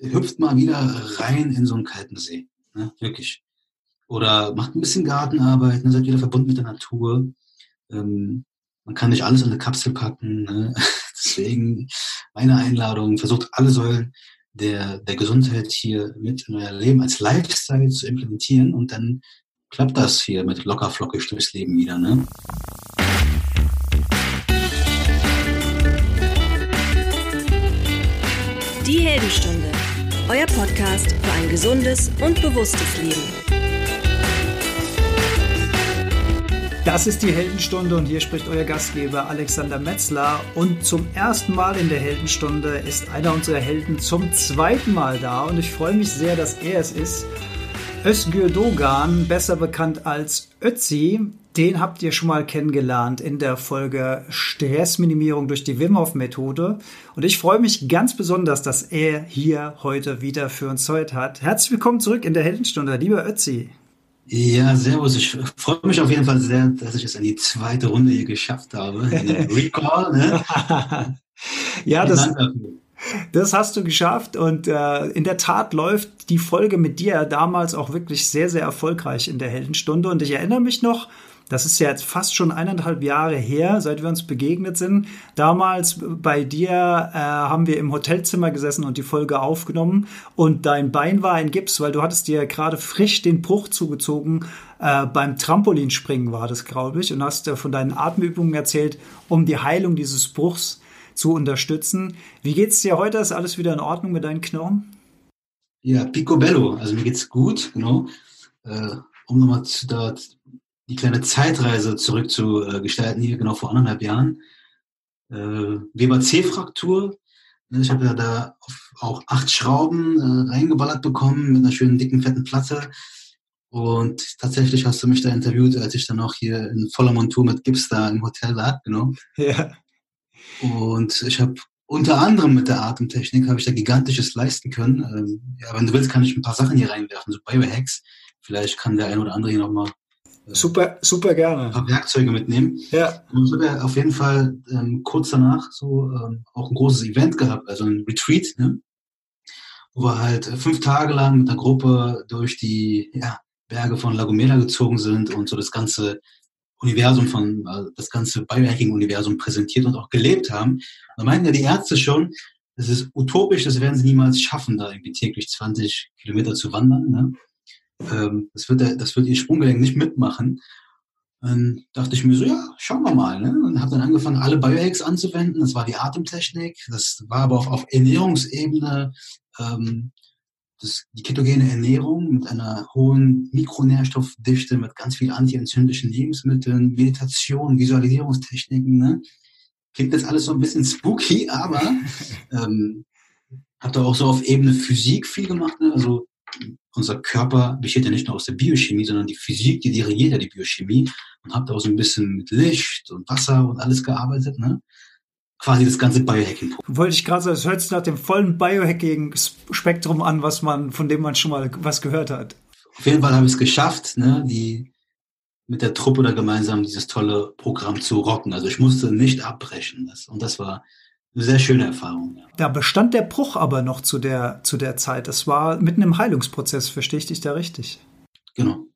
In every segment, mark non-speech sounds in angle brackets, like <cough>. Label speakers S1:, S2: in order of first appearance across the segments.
S1: hüpft mal wieder rein in so einen kalten See. Ne? Wirklich. Oder macht ein bisschen Gartenarbeit, ne? seid wieder verbunden mit der Natur. Ähm, man kann nicht alles in eine Kapsel packen. Ne? <laughs> Deswegen meine Einladung, versucht alle Säulen der, der Gesundheit hier mit in euer Leben als Lifestyle zu implementieren und dann klappt das hier mit lockerflockig durchs Leben wieder. Ne?
S2: Die Heldenstunde, euer Podcast für ein gesundes und bewusstes Leben.
S3: Das ist die Heldenstunde und hier spricht euer Gastgeber Alexander Metzler. Und zum ersten Mal in der Heldenstunde ist einer unserer Helden zum zweiten Mal da und ich freue mich sehr, dass er es ist. Özgür Dogan, besser bekannt als Ötzi, den habt ihr schon mal kennengelernt in der Folge Stressminimierung durch die Wim Hof Methode. Und ich freue mich ganz besonders, dass er hier heute wieder für uns Zeit hat. Herzlich willkommen zurück in der Heldenstunde, lieber Ötzi.
S1: Ja, servus. Ich freue mich auf jeden Fall sehr, dass ich es in die zweite Runde hier geschafft habe. <laughs> Recall. Ne?
S3: ja, das, das hast du geschafft und äh, in der Tat läuft die Folge mit dir damals auch wirklich sehr, sehr erfolgreich in der Heldenstunde. Und ich erinnere mich noch, das ist ja jetzt fast schon eineinhalb Jahre her, seit wir uns begegnet sind. Damals bei dir äh, haben wir im Hotelzimmer gesessen und die Folge aufgenommen und dein Bein war in Gips, weil du hattest dir gerade frisch den Bruch zugezogen. Äh, beim Trampolinspringen war das, glaube ich, und hast äh, von deinen Atemübungen erzählt, um die Heilung dieses Bruchs zu unterstützen. Wie geht's dir heute? Ist alles wieder in Ordnung mit deinen Knochen?
S1: Ja, picobello. Also mir geht's gut, genau. Äh, um nochmal zu, da, die kleine Zeitreise zurückzugestalten, hier genau vor anderthalb Jahren. Äh, Weber C-Fraktur. Ich habe ja da auch acht Schrauben äh, reingeballert bekommen mit einer schönen dicken, fetten Platte. Und tatsächlich hast du mich da interviewt, als ich dann auch hier in voller Montur mit Gips da im Hotel lag, genau. Ja. Und ich habe unter anderem mit der Atemtechnik habe ich da gigantisches leisten können. Ähm, ja, wenn du willst, kann ich ein paar Sachen hier reinwerfen, so Biohacks. Vielleicht kann der ein oder andere hier nochmal
S3: äh, super, super gerne.
S1: ein paar Werkzeuge mitnehmen. Ja. Und ich habe ja auf jeden Fall ähm, kurz danach so ähm, auch ein großes Event gehabt, also ein Retreat, ne? wo wir halt fünf Tage lang mit einer Gruppe durch die ja, Berge von Lagomera gezogen sind und so das ganze Universum von, also das ganze Biohacking-Universum präsentiert und auch gelebt haben. Da meinten ja die Ärzte schon, es ist utopisch, das werden sie niemals schaffen, da irgendwie täglich 20 Kilometer zu wandern. Ne? Ähm, das, wird, das wird ihr Sprunggelenk nicht mitmachen. Dann dachte ich mir so, ja, schauen wir mal. Ne? Und habe dann angefangen, alle Biohacks anzuwenden. Das war die Atemtechnik. Das war aber auch auf Ernährungsebene ähm, das, die ketogene Ernährung mit einer hohen Mikronährstoffdichte, mit ganz viel antientzündlichen Lebensmitteln, Meditation, Visualisierungstechniken. Ne? Klingt jetzt alles so ein bisschen spooky, aber <laughs> ähm, habe da auch so auf Ebene Physik viel gemacht. Ne? Also unser Körper besteht ja nicht nur aus der Biochemie, sondern die Physik, die dirigiert ja die Biochemie und habe da auch so ein bisschen mit Licht und Wasser und alles gearbeitet. Ne? Quasi das ganze Biohacking.
S3: Wollte ich gerade sagen, es hört sich nach dem vollen Biohacking-Spektrum an, was man, von dem man schon mal was gehört hat.
S1: Auf jeden Fall habe ich es geschafft, ne, die mit der Truppe da gemeinsam dieses tolle Programm zu rocken. Also ich musste nicht abbrechen. Das, und das war eine sehr schöne Erfahrung. Ja.
S3: Da bestand der Bruch aber noch zu der, zu der Zeit. Das war mitten im Heilungsprozess, verstehe ich dich da richtig?
S1: Genau.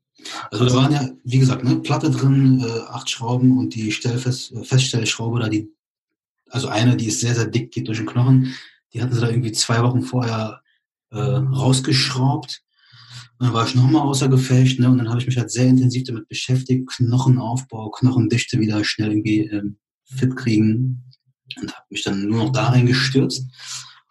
S1: Also da waren ja, wie gesagt, ne, Platte drin, äh, acht Schrauben und die Stellfest, äh, Feststellschraube da, die also eine, die ist sehr, sehr dick, geht durch den Knochen. Die hatten sie da irgendwie zwei Wochen vorher äh, rausgeschraubt. Und dann war ich nochmal außer Gefecht, ne? Und dann habe ich mich halt sehr intensiv damit beschäftigt, Knochenaufbau, Knochendichte wieder schnell irgendwie ähm, fit kriegen. Und habe mich dann nur noch da reingestürzt.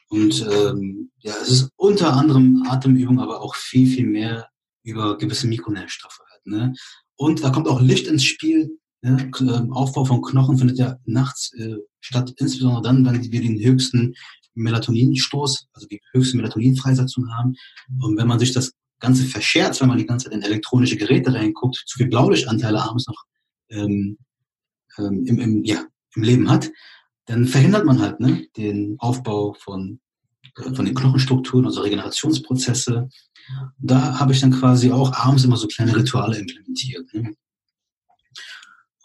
S1: Und ähm, ja, es ist unter anderem Atemübung, aber auch viel, viel mehr über gewisse Mikronährstoffe halt. Ne? Und da kommt auch Licht ins Spiel. Ja, ähm, Aufbau von Knochen findet ja nachts äh, statt, insbesondere dann, wenn wir den höchsten Melatoninstoß, also die höchste Melatoninfreisetzung haben. Und wenn man sich das Ganze verscherzt, wenn man die ganze Zeit in elektronische Geräte reinguckt, zu viel Blaulichtanteile abends noch ähm, ähm, im, im, ja, im Leben hat, dann verhindert man halt ne, den Aufbau von, äh, von den Knochenstrukturen, also Regenerationsprozesse. Da habe ich dann quasi auch abends immer so kleine Rituale implementiert. Ne?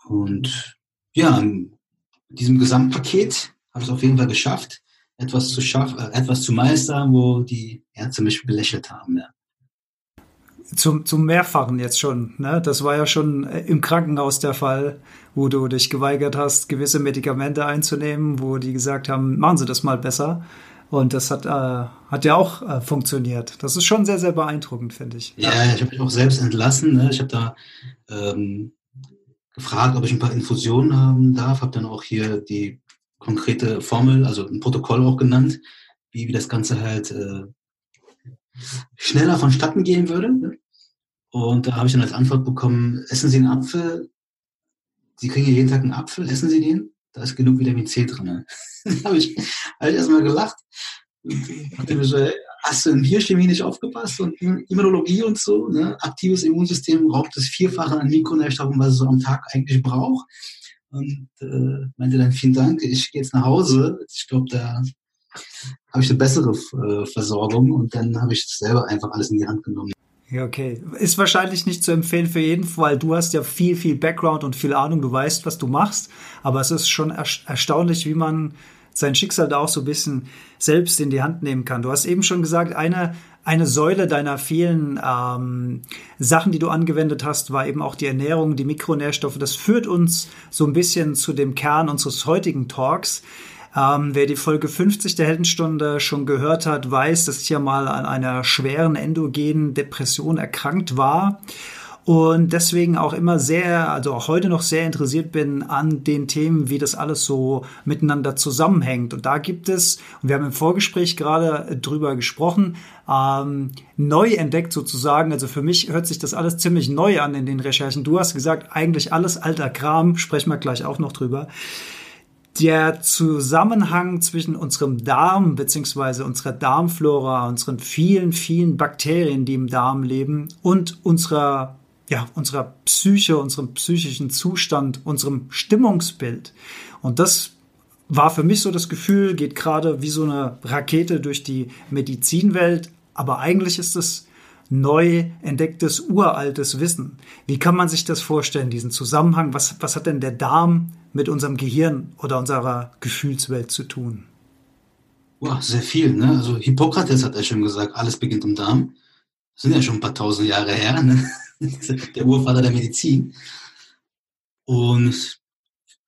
S1: Und ja, in diesem Gesamtpaket habe ich es auf jeden Fall geschafft, etwas zu schaffen, äh, etwas zu meistern, wo die Ärzte mich belächelt haben. Ja.
S3: Zum, zum Mehrfachen jetzt schon. Ne? Das war ja schon äh, im Krankenhaus der Fall, wo du dich geweigert hast, gewisse Medikamente einzunehmen, wo die gesagt haben, machen Sie das mal besser. Und das hat, äh, hat ja auch äh, funktioniert. Das ist schon sehr, sehr beeindruckend, finde ich.
S1: Ja, ja ich habe mich auch selbst entlassen. Ne? Ich habe da ähm, gefragt, ob ich ein paar Infusionen haben darf. Habe dann auch hier die konkrete Formel, also ein Protokoll auch genannt, wie, wie das Ganze halt äh, schneller vonstatten gehen würde. Und da habe ich dann als Antwort bekommen, essen Sie einen Apfel, Sie kriegen jeden Tag einen Apfel, essen Sie den, da ist genug Vitamin C drin. <laughs> da habe ich, hab ich erstmal gelacht. Und so, hast du in Biochemie nicht aufgepasst und Immunologie und so, ne? aktives Immunsystem raubt das Vierfache an Mikronährstoffen, was es so am Tag eigentlich braucht. Und äh, meinte dann, vielen Dank, ich gehe jetzt nach Hause. Ich glaube, da habe ich eine bessere äh, Versorgung und dann habe ich selber einfach alles in die Hand genommen.
S3: Ja, okay. Ist wahrscheinlich nicht zu empfehlen für jeden, weil du hast ja viel, viel Background und viel Ahnung, du weißt, was du machst. Aber es ist schon erstaunlich, wie man sein Schicksal da auch so ein bisschen selbst in die Hand nehmen kann. Du hast eben schon gesagt, eine, eine Säule deiner vielen ähm, Sachen, die du angewendet hast, war eben auch die Ernährung, die Mikronährstoffe. Das führt uns so ein bisschen zu dem Kern unseres heutigen Talks. Ähm, wer die Folge 50 der Heldenstunde schon gehört hat, weiß, dass ich ja mal an einer schweren endogenen Depression erkrankt war und deswegen auch immer sehr, also auch heute noch sehr interessiert bin an den Themen, wie das alles so miteinander zusammenhängt. Und da gibt es, und wir haben im Vorgespräch gerade drüber gesprochen, ähm, neu entdeckt sozusagen. Also für mich hört sich das alles ziemlich neu an in den Recherchen. Du hast gesagt, eigentlich alles alter Kram, sprechen wir gleich auch noch drüber der Zusammenhang zwischen unserem Darm beziehungsweise unserer Darmflora, unseren vielen, vielen Bakterien, die im Darm leben und unserer ja, unserer Psyche, unserem psychischen Zustand, unserem Stimmungsbild. Und das war für mich so das Gefühl, geht gerade wie so eine Rakete durch die Medizinwelt, aber eigentlich ist es neu entdecktes, uraltes Wissen. Wie kann man sich das vorstellen, diesen Zusammenhang? Was, was hat denn der Darm mit unserem Gehirn oder unserer Gefühlswelt zu tun?
S1: Boah, sehr viel. Ne? Also Hippokrates hat ja schon gesagt, alles beginnt im Darm. Das sind ja schon ein paar tausend Jahre her. Ne? <laughs> der Urvater der Medizin. Und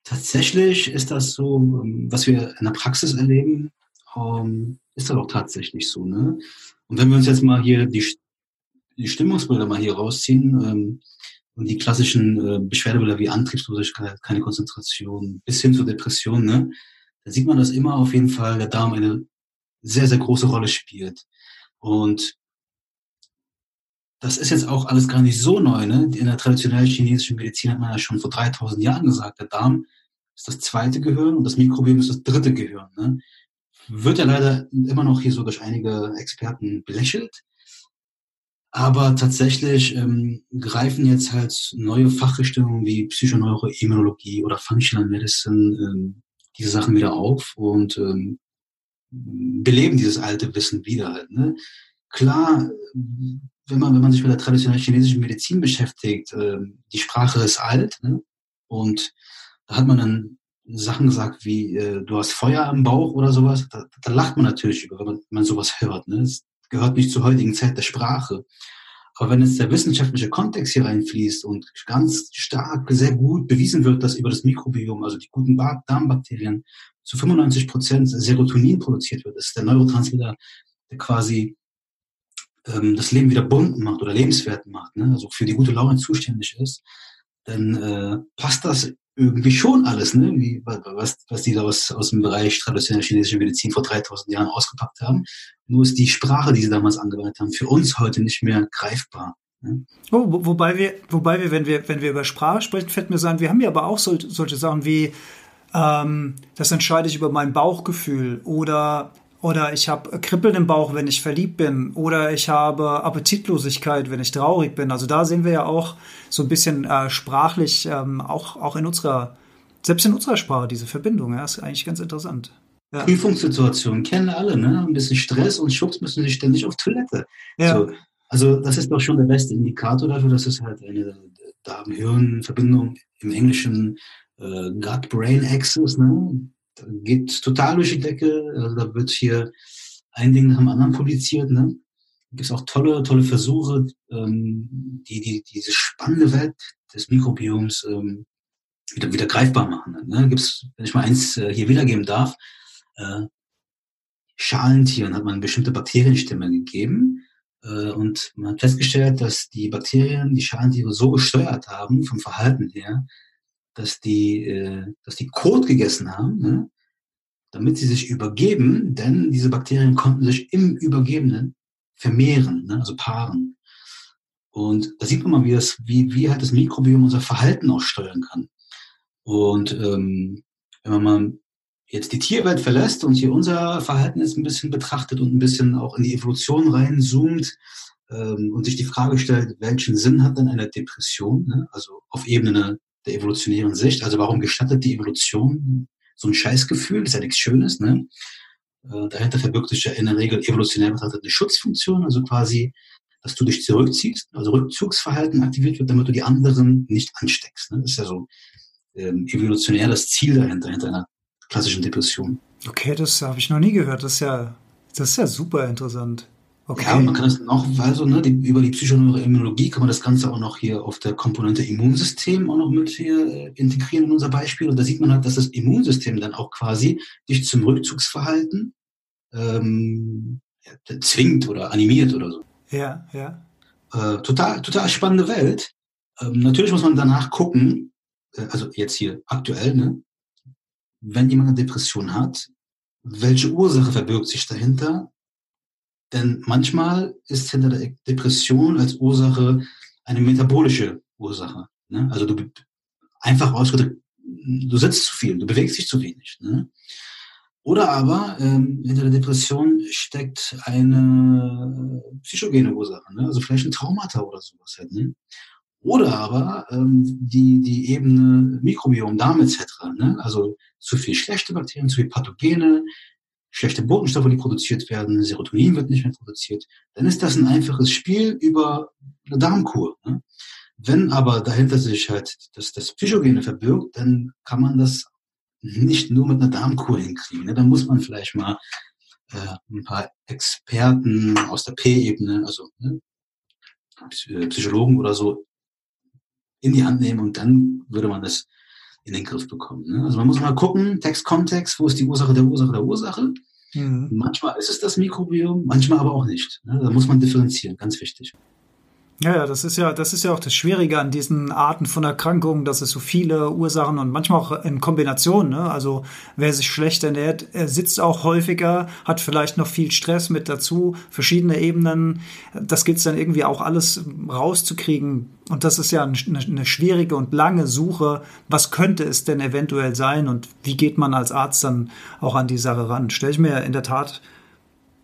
S1: tatsächlich ist das so, ähm, was wir in der Praxis erleben, ähm, ist das auch tatsächlich so. Ne? Und wenn wir uns jetzt mal hier die, die Stimmungsbilder mal hier rausziehen ähm, und die klassischen äh, Beschwerdebilder wie Antriebslosigkeit, keine Konzentration bis hin zur Depression, ne, da sieht man, dass immer auf jeden Fall der Darm eine sehr, sehr große Rolle spielt. Und das ist jetzt auch alles gar nicht so neu. Ne? In der traditionellen chinesischen Medizin hat man ja schon vor 3000 Jahren gesagt, der Darm ist das zweite Gehirn und das Mikrobiom ist das dritte Gehirn. Ne? Wird ja leider immer noch hier so durch einige Experten belächelt. Aber tatsächlich ähm, greifen jetzt halt neue Fachrichtungen wie Psychoneuroimmunologie oder Functional Medicine ähm, diese Sachen wieder auf und ähm, beleben dieses alte Wissen wieder halt. Ne? Klar wenn man, wenn man sich mit der traditionellen chinesischen Medizin beschäftigt, äh, die Sprache ist alt, ne? Und da hat man dann Sachen gesagt wie, äh, du hast Feuer am Bauch oder sowas. Da, da lacht man natürlich über, wenn man, wenn man sowas hört. Ne? Das gehört nicht zur heutigen Zeit der Sprache. Aber wenn jetzt der wissenschaftliche Kontext hier reinfließt und ganz stark, sehr gut bewiesen wird, dass über das Mikrobiom, also die guten Darmbakterien, zu 95 Prozent Serotonin produziert wird, das ist der Neurotransmitter, der quasi ähm, das Leben wieder bunt macht oder lebenswert macht, ne? also für die gute Laune zuständig ist, dann äh, passt das irgendwie schon alles, ne? Wie, was, was die da aus, aus dem Bereich traditionelle chinesische Medizin vor 3000 Jahren ausgepackt haben. Nur ist die Sprache, die sie damals angewendet haben, für uns heute nicht mehr greifbar. Ne?
S3: Oh, wo, wobei wir, wobei wir, wenn wir, wenn wir über Sprache sprechen, fällt mir so wir haben ja aber auch so, solche Sachen wie, ähm, das entscheide ich über mein Bauchgefühl oder oder ich habe Kribbeln im Bauch, wenn ich verliebt bin. Oder ich habe Appetitlosigkeit, wenn ich traurig bin. Also da sehen wir ja auch so ein bisschen äh, sprachlich, ähm, auch, auch in unserer, selbst in unserer Sprache, diese Verbindung. Ja, ist eigentlich ganz interessant.
S1: Ja. Prüfungssituationen kennen alle, ne? Ein bisschen Stress und schubst müssen sie ständig auf Toilette. Ja. So, also das ist doch schon der beste Indikator dafür, dass es halt eine Darm-Hirn-Verbindung im Englischen äh, Gut-Brain-Axis, ne? Geht total durch die Decke. Also da wird hier ein Ding nach dem anderen publiziert. Ne? Gibt es auch tolle, tolle Versuche, ähm, die, die diese spannende Welt des Mikrobioms ähm, wieder, wieder greifbar machen. Ne? Gibt's, wenn ich mal eins äh, hier wiedergeben darf, äh, Schalentieren hat man bestimmte Bakterienstimme gegeben äh, und man hat festgestellt, dass die Bakterien die Schalentiere so gesteuert haben vom Verhalten her, dass die, äh, dass die Kot gegessen haben, ne? damit sie sich übergeben, denn diese Bakterien konnten sich im Übergebenen vermehren, ne? also paaren. Und da sieht man mal, wie, das, wie, wie halt das Mikrobiom unser Verhalten auch steuern kann. Und ähm, wenn man jetzt die Tierwelt verlässt und hier unser Verhalten jetzt ein bisschen betrachtet und ein bisschen auch in die Evolution reinzoomt ähm, und sich die Frage stellt, welchen Sinn hat denn eine Depression, ne? also auf Ebene der evolutionären Sicht, also warum gestattet die Evolution so ein Scheißgefühl, das ist ja nichts Schönes, ne? Äh, dahinter verbirgt sich ja in der Regel evolutionär betrachtet eine Schutzfunktion, also quasi, dass du dich zurückziehst, also Rückzugsverhalten aktiviert wird, damit du die anderen nicht ansteckst. Ne? Das ist ja so ähm, evolutionär das Ziel dahinter, hinter einer klassischen Depression.
S3: Okay, das habe ich noch nie gehört. Das ist ja, das ist ja super interessant. Okay.
S1: Ja, man kann das noch, also ne, die, über die Psychoneuroimmunologie kann man das Ganze auch noch hier auf der Komponente Immunsystem auch noch mit hier äh, integrieren in unser Beispiel. Und da sieht man halt, dass das Immunsystem dann auch quasi dich zum Rückzugsverhalten ähm, zwingt oder animiert oder so.
S3: Ja, ja.
S1: Äh, total, total spannende Welt. Ähm, natürlich muss man danach gucken, äh, also jetzt hier aktuell, ne, wenn jemand eine Depression hat, welche Ursache verbirgt sich dahinter? Denn manchmal ist hinter der Depression als Ursache eine metabolische Ursache. Ne? Also du einfach ausgedrückt, du sitzt zu viel, du bewegst dich zu wenig. Ne? Oder aber ähm, hinter der Depression steckt eine psychogene Ursache, ne? also vielleicht ein Traumata oder sowas. Halt, ne? Oder aber ähm, die, die Ebene Mikrobiom, Darm etc. Ne? Also zu viel schlechte Bakterien, zu viel Pathogene, schlechte Botenstoffe, die produziert werden, Serotonin wird nicht mehr produziert, dann ist das ein einfaches Spiel über eine Darmkur. Ne? Wenn aber dahinter sich halt das, das Psychogene verbirgt, dann kann man das nicht nur mit einer Darmkur hinkriegen. Ne? Dann muss man vielleicht mal äh, ein paar Experten aus der P-Ebene, also ne, Psychologen oder so, in die Hand nehmen und dann würde man das in den Griff bekommen. Ne? Also man muss mal gucken, Text, Kontext, wo ist die Ursache der Ursache der Ursache. Mhm. Manchmal ist es das Mikrobiom, manchmal aber auch nicht. Ne? Da muss man differenzieren, ganz wichtig.
S3: Ja, ja, das ist ja, das ist ja auch das Schwierige an diesen Arten von Erkrankungen, dass es so viele Ursachen und manchmal auch in Kombination, ne? Also wer sich schlecht ernährt, er sitzt auch häufiger, hat vielleicht noch viel Stress mit dazu, verschiedene Ebenen. Das gilt dann irgendwie auch alles rauszukriegen. Und das ist ja eine, eine schwierige und lange Suche. Was könnte es denn eventuell sein und wie geht man als Arzt dann auch an die Sache ran? Stelle ich mir in der Tat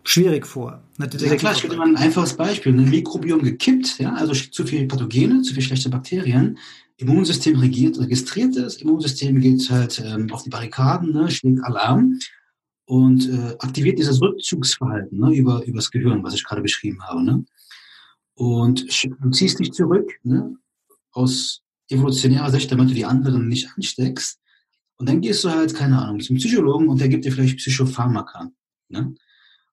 S3: schwierig vor.
S1: Ja klar, ich gebe mal ein einfaches Beispiel. Ein Mikrobiom gekippt, ja, also zu viele Pathogene, zu viele schlechte Bakterien. Immunsystem regiert, registriert es, Immunsystem geht halt ähm, auf die Barrikaden, ne, schlägt Alarm und äh, aktiviert dieses Rückzugsverhalten ne, über, über das Gehirn, was ich gerade beschrieben habe. Ne? Und du ziehst dich zurück ne, aus evolutionärer Sicht, damit du die anderen nicht ansteckst. Und dann gehst du halt, keine Ahnung, zum Psychologen und der gibt dir vielleicht Psychopharmaka. Ne?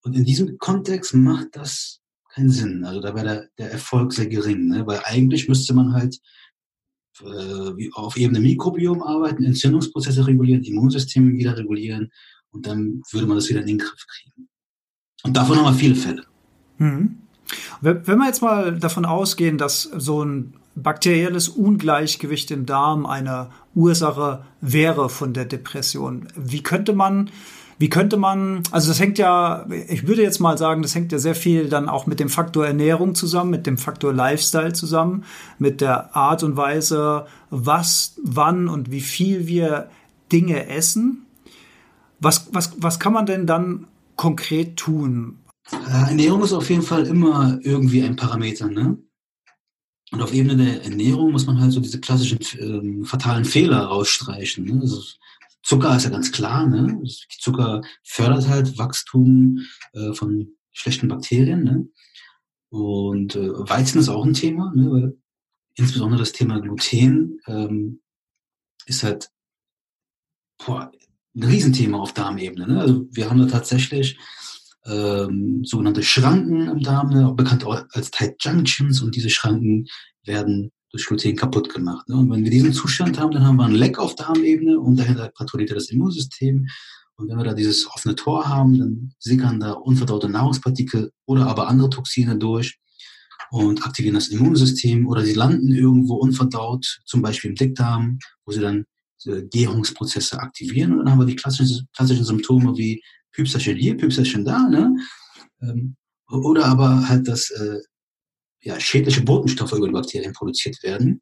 S1: Und in diesem Kontext macht das keinen Sinn. Also da wäre der, der Erfolg sehr gering, ne? weil eigentlich müsste man halt äh, auf Ebene Mikrobiom arbeiten, Entzündungsprozesse regulieren, Immunsystem wieder regulieren und dann würde man das wieder in den Griff kriegen. Und davon haben wir viele Fälle.
S3: Mhm. Wenn wir jetzt mal davon ausgehen, dass so ein bakterielles Ungleichgewicht im Darm eine Ursache wäre von der Depression, wie könnte man wie könnte man, also das hängt ja, ich würde jetzt mal sagen, das hängt ja sehr viel dann auch mit dem Faktor Ernährung zusammen, mit dem Faktor Lifestyle zusammen, mit der Art und Weise, was, wann und wie viel wir Dinge essen. Was, was, was kann man denn dann konkret tun?
S1: Äh, Ernährung ist auf jeden Fall immer irgendwie ein Parameter, ne? Und auf Ebene der Ernährung muss man halt so diese klassischen äh, fatalen Fehler rausstreichen. Ne? Also Zucker ist ja ganz klar, ne? Zucker fördert halt Wachstum äh, von schlechten Bakterien, ne? Und äh, Weizen ist auch ein Thema, ne? Weil insbesondere das Thema Gluten ähm, ist halt, boah, ein Riesenthema auf Darmebene. Ne? Also wir haben da tatsächlich ähm, sogenannte Schranken im Darm, ne? bekannt auch als Tight Junctions und diese Schranken werden durch Gluten kaputt gemacht. Ne? Und wenn wir diesen Zustand haben, dann haben wir ein Leck auf Darmebene und dahinter patrouilliert das Immunsystem. Und wenn wir da dieses offene Tor haben, dann sickern da unverdaute Nahrungspartikel oder aber andere Toxine durch und aktivieren das Immunsystem oder sie landen irgendwo unverdaut, zum Beispiel im Dickdarm, wo sie dann Gärungsprozesse aktivieren. Und dann haben wir die klassischen, klassischen Symptome wie Püpserchen hier, Püpserchen da, ne? Ähm, oder aber halt, dass äh, ja, schädliche Botenstoffe über die Bakterien produziert werden,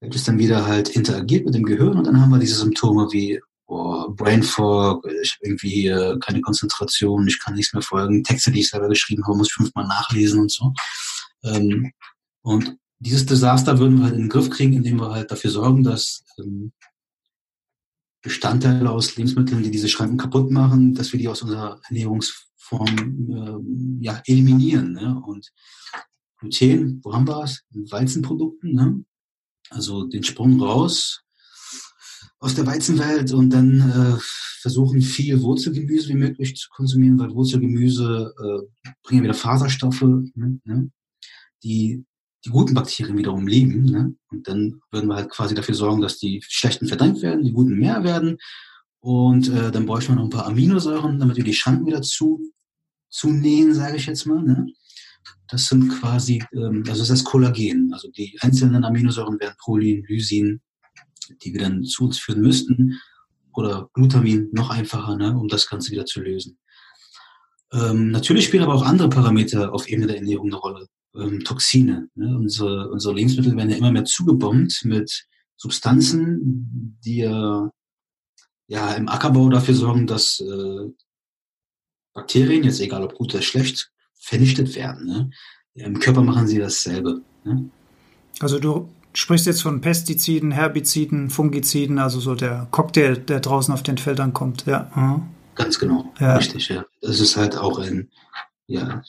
S1: welches dann wieder halt interagiert mit dem Gehirn und dann haben wir diese Symptome wie oh, Brain Fog, ich irgendwie hier keine Konzentration, ich kann nichts mehr folgen, Texte, die ich selber geschrieben habe, muss ich fünfmal nachlesen und so. Ähm, und dieses Desaster würden wir halt in den Griff kriegen, indem wir halt dafür sorgen, dass ähm, Bestandteile aus Lebensmitteln, die diese Schranken kaputt machen, dass wir die aus unserer Ernährungsform äh, ja, eliminieren. Ne? Und Gluten, wo haben wir es? Weizenprodukten. Ne? Also den Sprung raus aus der Weizenwelt und dann äh, versuchen, viel Wurzelgemüse wie möglich zu konsumieren, weil Wurzelgemüse äh, bringen wieder Faserstoffe, ne? die die guten Bakterien wiederum leben. Ne? Und dann würden wir halt quasi dafür sorgen, dass die schlechten verdrängt werden, die guten mehr werden. Und äh, dann bräuchten wir noch ein paar Aminosäuren, damit wir die Schranken wieder zu, zunähen, sage ich jetzt mal. Ne? Das sind quasi, ähm, also das ist das Kollagen. Also die einzelnen Aminosäuren wären Prolin, Lysin, die wir dann zu uns führen müssten. Oder Glutamin, noch einfacher, ne? um das Ganze wieder zu lösen. Ähm, natürlich spielen aber auch andere Parameter auf Ebene der Ernährung eine Rolle ähm, Toxine. Ne? Unsere, unsere Lebensmittel werden ja immer mehr zugebombt mit Substanzen, die ja, ja im Ackerbau dafür sorgen, dass äh, Bakterien, jetzt egal ob gut oder schlecht, vernichtet werden. Ne? Im Körper machen sie dasselbe. Ne?
S3: Also du sprichst jetzt von Pestiziden, Herbiziden, Fungiziden, also so der Cocktail, der draußen auf den Feldern kommt. Ja. Mhm.
S1: Ganz genau, ja. richtig, ja. Das ist halt auch ein ja,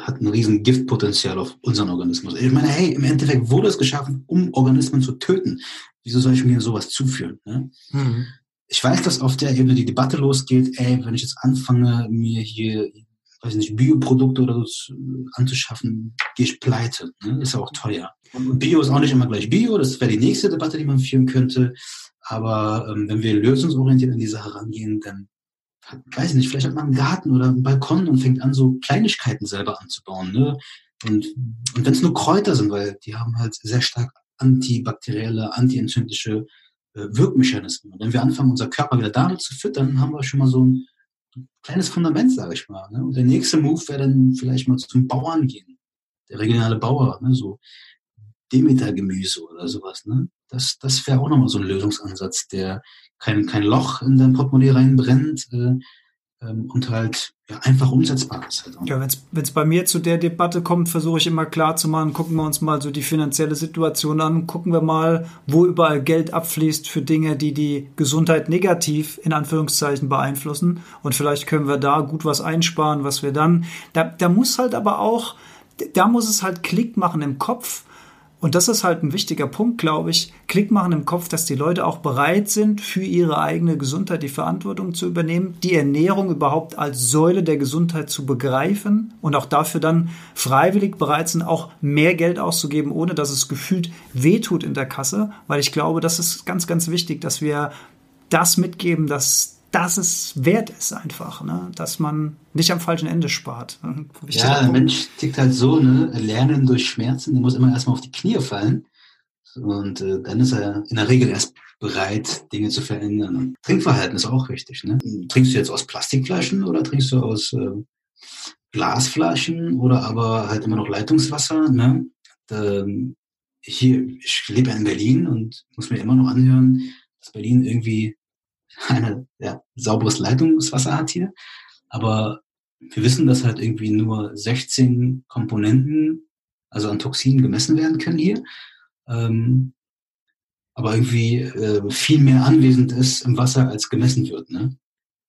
S1: hat ein riesen Giftpotenzial auf unseren Organismus. Ich meine, hey, im Endeffekt wurde es geschaffen, um Organismen zu töten. Wieso soll ich mir sowas zuführen? Ne? Mhm. Ich weiß, dass auf der Ebene die Debatte losgeht, ey, wenn ich jetzt anfange, mir hier, weiß nicht, Bioprodukte oder so anzuschaffen, gehe ich pleite. Ne? Ist ja auch teuer. Und Bio ist auch nicht immer gleich Bio, das wäre die nächste Debatte, die man führen könnte. Aber ähm, wenn wir lösungsorientiert an die Sache rangehen, dann weiß ich nicht, vielleicht hat man einen Garten oder einen Balkon und fängt an, so Kleinigkeiten selber anzubauen. Ne? Und, und wenn es nur Kräuter sind, weil die haben halt sehr stark antibakterielle, antientzündliche äh, Wirkmechanismen. Und wenn wir anfangen, unser Körper wieder damit zu füttern, haben wir schon mal so ein kleines Fundament, sage ich mal. Ne? Und der nächste Move wäre dann vielleicht mal zum Bauern gehen. Der regionale Bauer, ne? so Demeter-Gemüse oder sowas. Ne? Das, das wäre auch nochmal so ein Lösungsansatz, der kein, kein Loch in dein Portemonnaie reinbrennt äh, ähm, und halt ja, einfach umsetzbar ist.
S3: Halt. Ja, wenn es bei mir zu der Debatte kommt, versuche ich immer klar zu machen, gucken wir uns mal so die finanzielle Situation an, gucken wir mal, wo überall Geld abfließt für Dinge, die die Gesundheit negativ in Anführungszeichen beeinflussen und vielleicht können wir da gut was einsparen, was wir dann, da, da muss halt aber auch, da muss es halt Klick machen im Kopf, und das ist halt ein wichtiger Punkt, glaube ich. Klick machen im Kopf, dass die Leute auch bereit sind, für ihre eigene Gesundheit die Verantwortung zu übernehmen, die Ernährung überhaupt als Säule der Gesundheit zu begreifen und auch dafür dann freiwillig bereit sind, auch mehr Geld auszugeben, ohne dass es gefühlt wehtut in der Kasse. Weil ich glaube, das ist ganz, ganz wichtig, dass wir das mitgeben, dass dass es wert ist einfach, ne? dass man nicht am falschen Ende spart.
S1: ja, der Mensch tickt halt so, ne? Lernen durch Schmerzen, der muss immer erstmal auf die Knie fallen. Und äh, dann ist er in der Regel erst bereit, Dinge zu verändern. Und Trinkverhalten ist auch wichtig. Ne? Trinkst du jetzt aus Plastikflaschen oder trinkst du aus äh, Glasflaschen oder aber halt immer noch Leitungswasser? Ne? Ähm, hier, ich lebe in Berlin und muss mir immer noch anhören, dass Berlin irgendwie eine, <laughs> ja, sauberes Leitungswasser hat hier. Aber wir wissen, dass halt irgendwie nur 16 Komponenten, also an Toxinen gemessen werden können hier. Ähm, aber irgendwie äh, viel mehr anwesend ist im Wasser, als gemessen wird. Ne?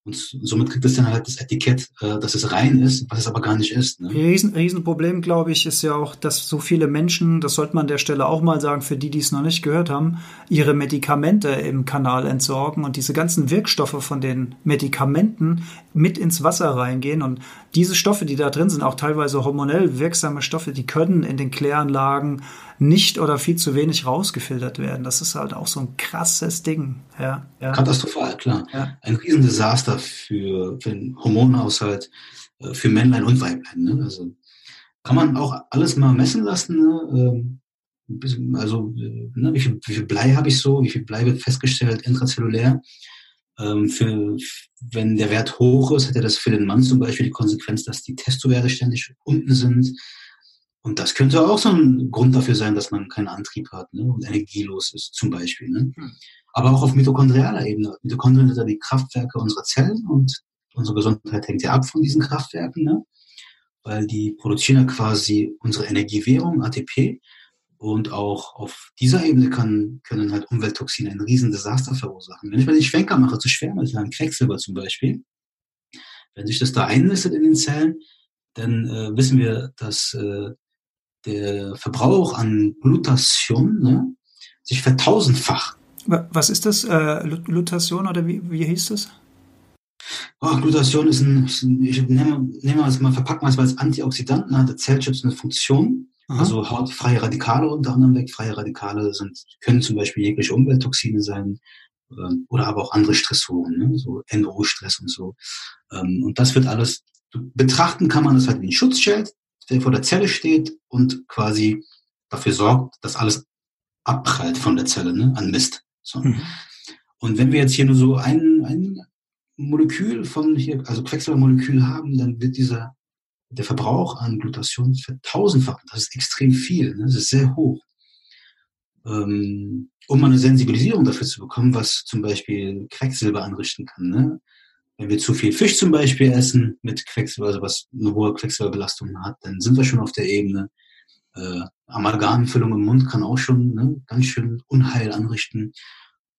S1: Und somit kriegt es dann halt das Etikett, äh, dass es rein ist, was es aber gar nicht ist.
S3: Ne? Riesen, Riesenproblem, glaube ich, ist ja auch, dass so viele Menschen, das sollte man an der Stelle auch mal sagen, für die, die es noch nicht gehört haben, ihre Medikamente im Kanal entsorgen und diese ganzen Wirkstoffe von den Medikamenten mit ins Wasser reingehen. Und diese Stoffe, die da drin sind, auch teilweise hormonell wirksame Stoffe, die können in den Kläranlagen nicht oder viel zu wenig rausgefiltert werden. Das ist halt auch so ein krasses Ding. Ja,
S1: ja. Katastrophal, klar. Ja. Ein Riesendesaster für, für den Hormonhaushalt, äh, für Männlein und Weiblein. Ne? Also kann man auch alles mal messen lassen. Ne? Ähm, also ne? wie, viel, wie viel Blei habe ich so, wie viel Blei wird festgestellt intrazellulär. Ähm, für, wenn der Wert hoch ist, hat er das für den Mann zum Beispiel die Konsequenz, dass die Testowerte ständig unten sind. Und das könnte auch so ein Grund dafür sein, dass man keinen Antrieb hat ne, und energielos ist, zum Beispiel. Ne? Hm. Aber auch auf mitochondrialer Ebene. Mitochondrien sind ja die Kraftwerke unserer Zellen und unsere Gesundheit hängt ja ab von diesen Kraftwerken, ne? weil die produzieren ja quasi unsere Energiewährung, ATP. Und auch auf dieser Ebene kann, können halt Umwelttoxine ein Riesendesaster verursachen. Wenn ich mal den Schwenker mache zu Schwermetallen, Quecksilber zum Beispiel, wenn sich das da einnistet in den Zellen, dann äh, wissen wir, dass äh, der Verbrauch an Glutation ne, sich vertausendfacht.
S3: Was ist das? Äh, Glutation oder wie, wie hieß das?
S1: Oh, Glutation ist ein, ich nehme, nehme es mal, verpacken wir es als Antioxidant, ne, hat zellschützende Funktion. Aha. Also haut freie Radikale unter anderem weg. Freie Radikale sind, können zum Beispiel jegliche Umwelttoxine sein äh, oder aber auch andere Stressoren, ne, so NO-Stress und so. Ähm, und das wird alles, betrachten kann man das halt wie ein Schutzschild, der vor der Zelle steht und quasi dafür sorgt, dass alles abprallt von der Zelle ne, an Mist. So. Mhm. Und wenn wir jetzt hier nur so ein, ein Molekül von hier, also Quecksilbermolekül haben, dann wird dieser der Verbrauch an Glutation vertausendfacht. Das ist extrem viel. Ne? Das ist sehr hoch. Ähm, um eine Sensibilisierung dafür zu bekommen, was zum Beispiel Quecksilber anrichten kann. Ne? Wenn wir zu viel Fisch zum Beispiel essen mit Quecksilber, also was eine hohe Quecksilberbelastung hat, dann sind wir schon auf der Ebene. Äh, Amalgamfüllung im Mund kann auch schon ne, ganz schön Unheil anrichten.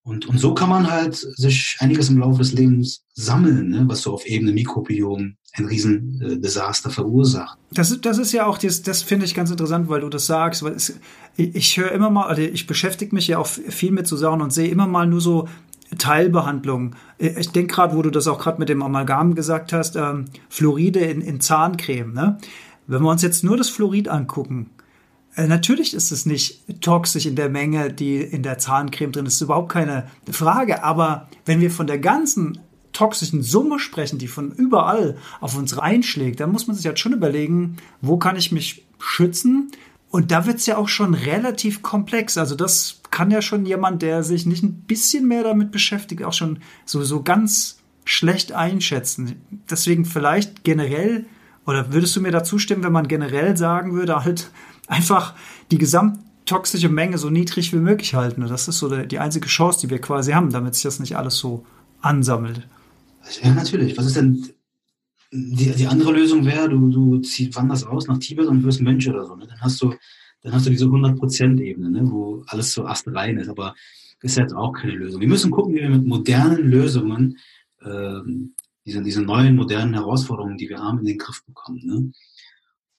S1: Und, und so kann man halt sich einiges im Laufe des Lebens sammeln, ne, was so auf Ebene Mikrobiom ein Riesendesaster äh, verursacht.
S3: Das, das ist ja auch, das, das finde ich ganz interessant, weil du das sagst, weil es, ich höre immer mal, also ich beschäftige mich ja auch viel mit so Sachen und sehe immer mal nur so Teilbehandlungen. Ich denke gerade, wo du das auch gerade mit dem Amalgam gesagt hast, ähm, Fluoride in, in Zahncreme. Ne? Wenn wir uns jetzt nur das Fluorid angucken, äh, natürlich ist es nicht toxisch in der Menge, die in der Zahncreme drin ist, ist überhaupt keine Frage. Aber wenn wir von der ganzen toxischen Summe sprechen, die von überall auf uns reinschlägt, dann muss man sich halt schon überlegen, wo kann ich mich schützen? Und da wird es ja auch schon relativ komplex. Also das kann ja schon jemand, der sich nicht ein bisschen mehr damit beschäftigt, auch schon so, so ganz schlecht einschätzen. Deswegen vielleicht generell, oder würdest du mir dazu stimmen, wenn man generell sagen würde, halt einfach die gesamttoxische Menge so niedrig wie möglich halten. Und das ist so die einzige Chance, die wir quasi haben, damit sich das nicht alles so ansammelt.
S1: Ja, natürlich. Was ist denn die, die andere Lösung wäre, du, du wanderst aus nach Tibet und wirst Mönch oder so. Ne? Dann hast du, dann hast du diese 100%-Ebene, ne? wo alles so astrein ist. Aber das ist jetzt auch keine Lösung. Wir müssen gucken, wie wir mit modernen Lösungen ähm, diese, diese neuen modernen Herausforderungen, die wir haben, in den Griff bekommen. Ne?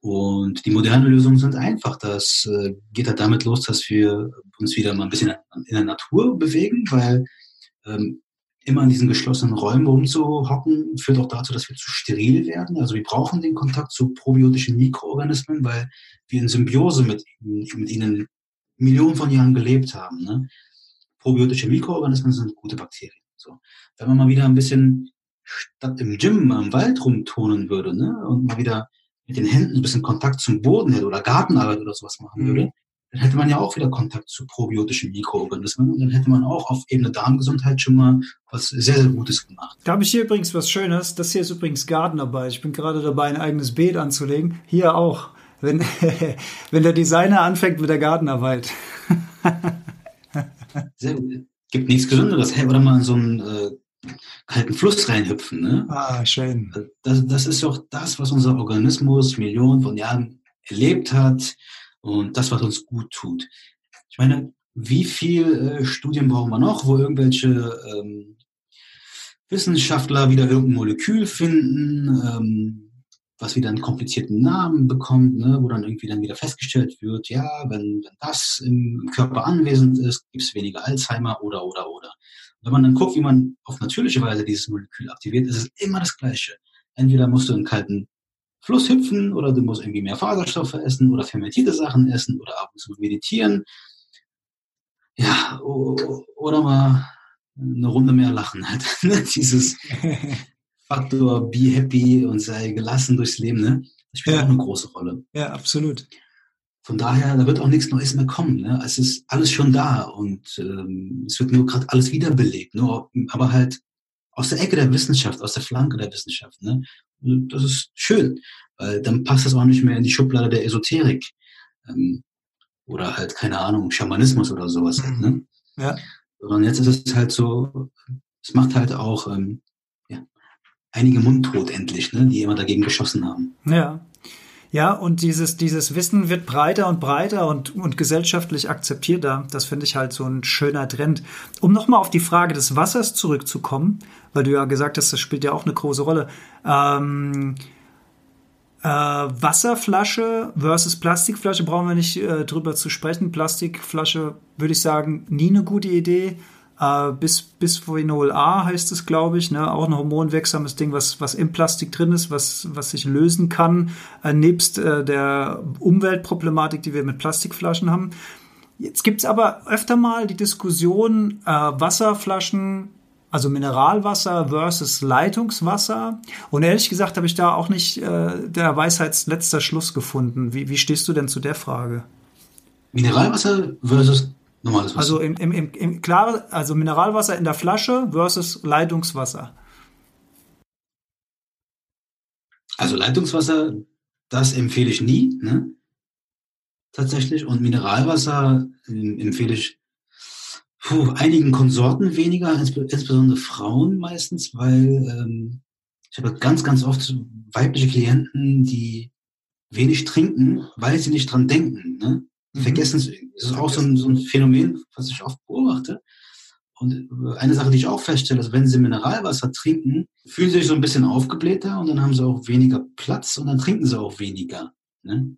S1: Und die modernen Lösungen sind einfach. Das äh, geht halt damit los, dass wir uns wieder mal ein bisschen in der Natur bewegen, weil ähm, immer in diesen geschlossenen Räumen rumzuhocken, führt auch dazu, dass wir zu steril werden. Also wir brauchen den Kontakt zu probiotischen Mikroorganismen, weil wir in Symbiose mit, mit ihnen Millionen von Jahren gelebt haben. Ne? Probiotische Mikroorganismen sind gute Bakterien. So. Wenn man mal wieder ein bisschen statt im Gym mal im Wald rumturnen würde ne? und mal wieder mit den Händen ein bisschen Kontakt zum Boden hätte oder Gartenarbeit oder sowas machen mhm. würde, dann hätte man ja auch wieder Kontakt zu probiotischen Mikroorganismen und dann hätte man auch auf Ebene Darmgesundheit schon mal was sehr, sehr Gutes gemacht.
S3: Da habe ich hier übrigens was Schönes. Das hier ist übrigens Gartenarbeit. Ich bin gerade dabei, ein eigenes Beet anzulegen. Hier auch. Wenn, <laughs> wenn der Designer anfängt mit der Gartenarbeit. <laughs>
S1: sehr gut. Gibt nichts Gesünderes. Hey, oder mal so ein äh, kalten Fluss reinhüpfen. Ne?
S3: Ah, schön.
S1: Das, das ist doch das, was unser Organismus Millionen von Jahren erlebt hat und das, was uns gut tut. Ich meine, wie viel äh, Studien brauchen wir noch, wo irgendwelche ähm, Wissenschaftler wieder irgendein Molekül finden, ähm, was wieder einen komplizierten Namen bekommt, ne, wo dann irgendwie dann wieder festgestellt wird, ja, wenn, wenn das im Körper anwesend ist, gibt es weniger Alzheimer oder oder oder. Wenn man dann guckt, wie man auf natürliche Weise dieses Molekül aktiviert, ist es immer das Gleiche. Entweder musst du einen kalten Fluss hüpfen oder du musst irgendwie mehr Faserstoffe essen oder fermentierte Sachen essen oder ab und zu meditieren. Ja, oder mal eine Runde mehr lachen halt. <laughs> Ne? Dieses <laughs> Faktor be happy und sei gelassen durchs Leben, ne? Das spielt ja. auch eine große Rolle.
S3: Ja, absolut.
S1: Von daher, da wird auch nichts Neues mehr kommen. Ne? Es ist alles schon da und ähm, es wird nur gerade alles wiederbelebt. Nur, aber halt aus der Ecke der Wissenschaft, aus der Flanke der Wissenschaft. Ne? Das ist schön, weil dann passt das auch nicht mehr in die Schublade der Esoterik. Ähm, oder halt, keine Ahnung, Schamanismus oder sowas. Halt, ne? Mhm. Ja. Sondern jetzt ist es halt so, es macht halt auch ähm, ja, einige mundtot endlich, ne, die immer dagegen geschossen haben.
S3: Ja. Ja, und dieses, dieses Wissen wird breiter und breiter und, und gesellschaftlich akzeptierter. Das finde ich halt so ein schöner Trend. Um nochmal auf die Frage des Wassers zurückzukommen, weil du ja gesagt hast, das spielt ja auch eine große Rolle. Ähm, äh, Wasserflasche versus Plastikflasche brauchen wir nicht äh, drüber zu sprechen. Plastikflasche würde ich sagen, nie eine gute Idee. Äh, bis, Bisphenol A heißt es, glaube ich, ne? auch ein hormonwirksames Ding, was, was im Plastik drin ist, was, was sich lösen kann, äh, nebst äh, der Umweltproblematik, die wir mit Plastikflaschen haben. Jetzt gibt's aber öfter mal die Diskussion, äh, Wasserflaschen also Mineralwasser versus Leitungswasser. Und ehrlich gesagt habe ich da auch nicht äh, der Weisheitsletzter Schluss gefunden. Wie, wie stehst du denn zu der Frage?
S1: Mineralwasser versus normales Wasser?
S3: Also im, im, im, im klar, also Mineralwasser in der Flasche versus Leitungswasser.
S1: Also Leitungswasser, das empfehle ich nie, ne? Tatsächlich. Und Mineralwasser äh, empfehle ich Puh, einigen Konsorten weniger, insbesondere Frauen meistens, weil ähm, ich habe ganz, ganz oft weibliche Klienten, die wenig trinken, weil sie nicht dran denken. Ne? Mhm. Vergessen es. Das ist auch so ein, so ein Phänomen, was ich oft beobachte. Und äh, eine Sache, die ich auch feststelle, ist, wenn sie Mineralwasser trinken, fühlen sie sich so ein bisschen aufgeblähter und dann haben sie auch weniger Platz und dann trinken sie auch weniger. Ne?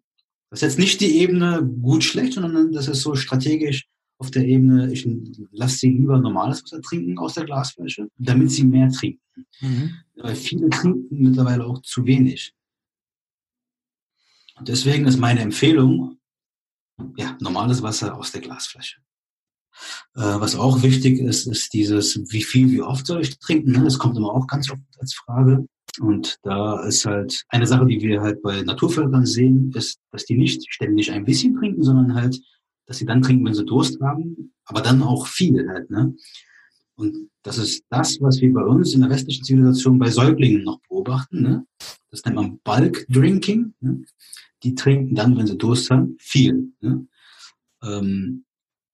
S1: Das ist jetzt nicht die Ebene gut schlecht, sondern das ist so strategisch auf der Ebene, ich lasse sie lieber normales Wasser trinken aus der Glasflasche, damit sie mehr trinken. Mhm. Weil viele trinken mittlerweile auch zu wenig. Und deswegen ist meine Empfehlung, ja, normales Wasser aus der Glasflasche. Äh, was auch wichtig ist, ist dieses, wie viel, wie oft soll ich trinken? Ne? Das kommt immer auch ganz oft als Frage. Und da ist halt eine Sache, die wir halt bei Naturvölkern sehen, ist, dass die nicht ständig ein bisschen trinken, sondern halt dass sie dann trinken, wenn sie Durst haben, aber dann auch viel halt, ne? Und das ist das, was wir bei uns in der westlichen Zivilisation bei Säuglingen noch beobachten, ne? Das nennt man Bulk Drinking. Ne? Die trinken dann, wenn sie Durst haben, viel. Ne? Ähm,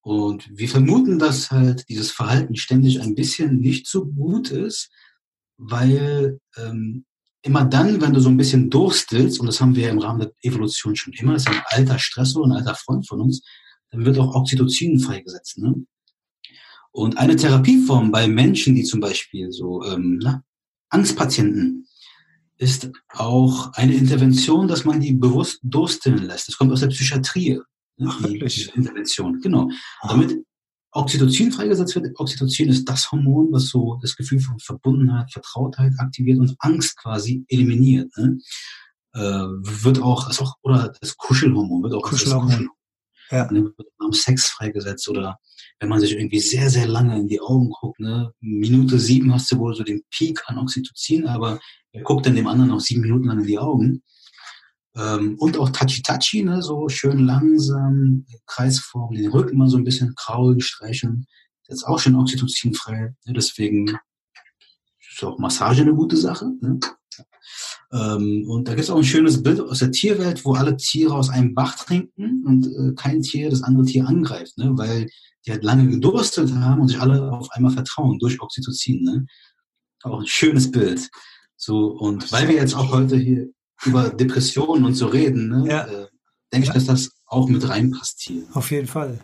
S1: und wir vermuten, dass halt dieses Verhalten ständig ein bisschen nicht so gut ist, weil ähm, immer dann, wenn du so ein bisschen durstest, und das haben wir im Rahmen der Evolution schon immer, das ist ein alter Stressor, ein alter Freund von uns, dann wird auch Oxytocin freigesetzt. Ne? Und eine Therapieform bei Menschen, die zum Beispiel so ähm, na, Angstpatienten, ist auch eine Intervention, dass man die bewusst dursteln lässt. Das kommt aus der Psychiatrie. Ne, Ach, die, die Intervention, genau. Ach. Damit Oxytocin freigesetzt wird. Oxytocin ist das Hormon, was so das Gefühl von Verbundenheit, Vertrautheit aktiviert und Angst quasi eliminiert. Ne? Äh, wird auch, ist auch, oder das Kuschelhormon wird auch Kuschelhormon. Kuschelhormon ja. Ne, am Sex freigesetzt oder wenn man sich irgendwie sehr, sehr lange in die Augen guckt, ne, Minute sieben hast du wohl so den Peak an Oxytocin, aber er guckt dann dem anderen noch sieben Minuten lang in die Augen. Ähm, und auch Tachi-Tachi, ne, so schön langsam, Kreisform, den Rücken mal so ein bisschen kraulen, streicheln. Das ist auch schon oxytocinfrei. Ne, deswegen ist auch Massage eine gute Sache. Ne? Ähm, und da gibt es auch ein schönes Bild aus der Tierwelt, wo alle Tiere aus einem Bach trinken und äh, kein Tier das andere Tier angreift, ne? weil die halt lange gedurstet haben und sich alle auf einmal vertrauen durch Oxytocin. Ne? Auch ein schönes Bild. So, und weil wir jetzt auch heute hier über Depressionen und so reden, ne, ja. äh, denke ich, dass das auch mit reinpasst hier.
S3: Auf jeden Fall.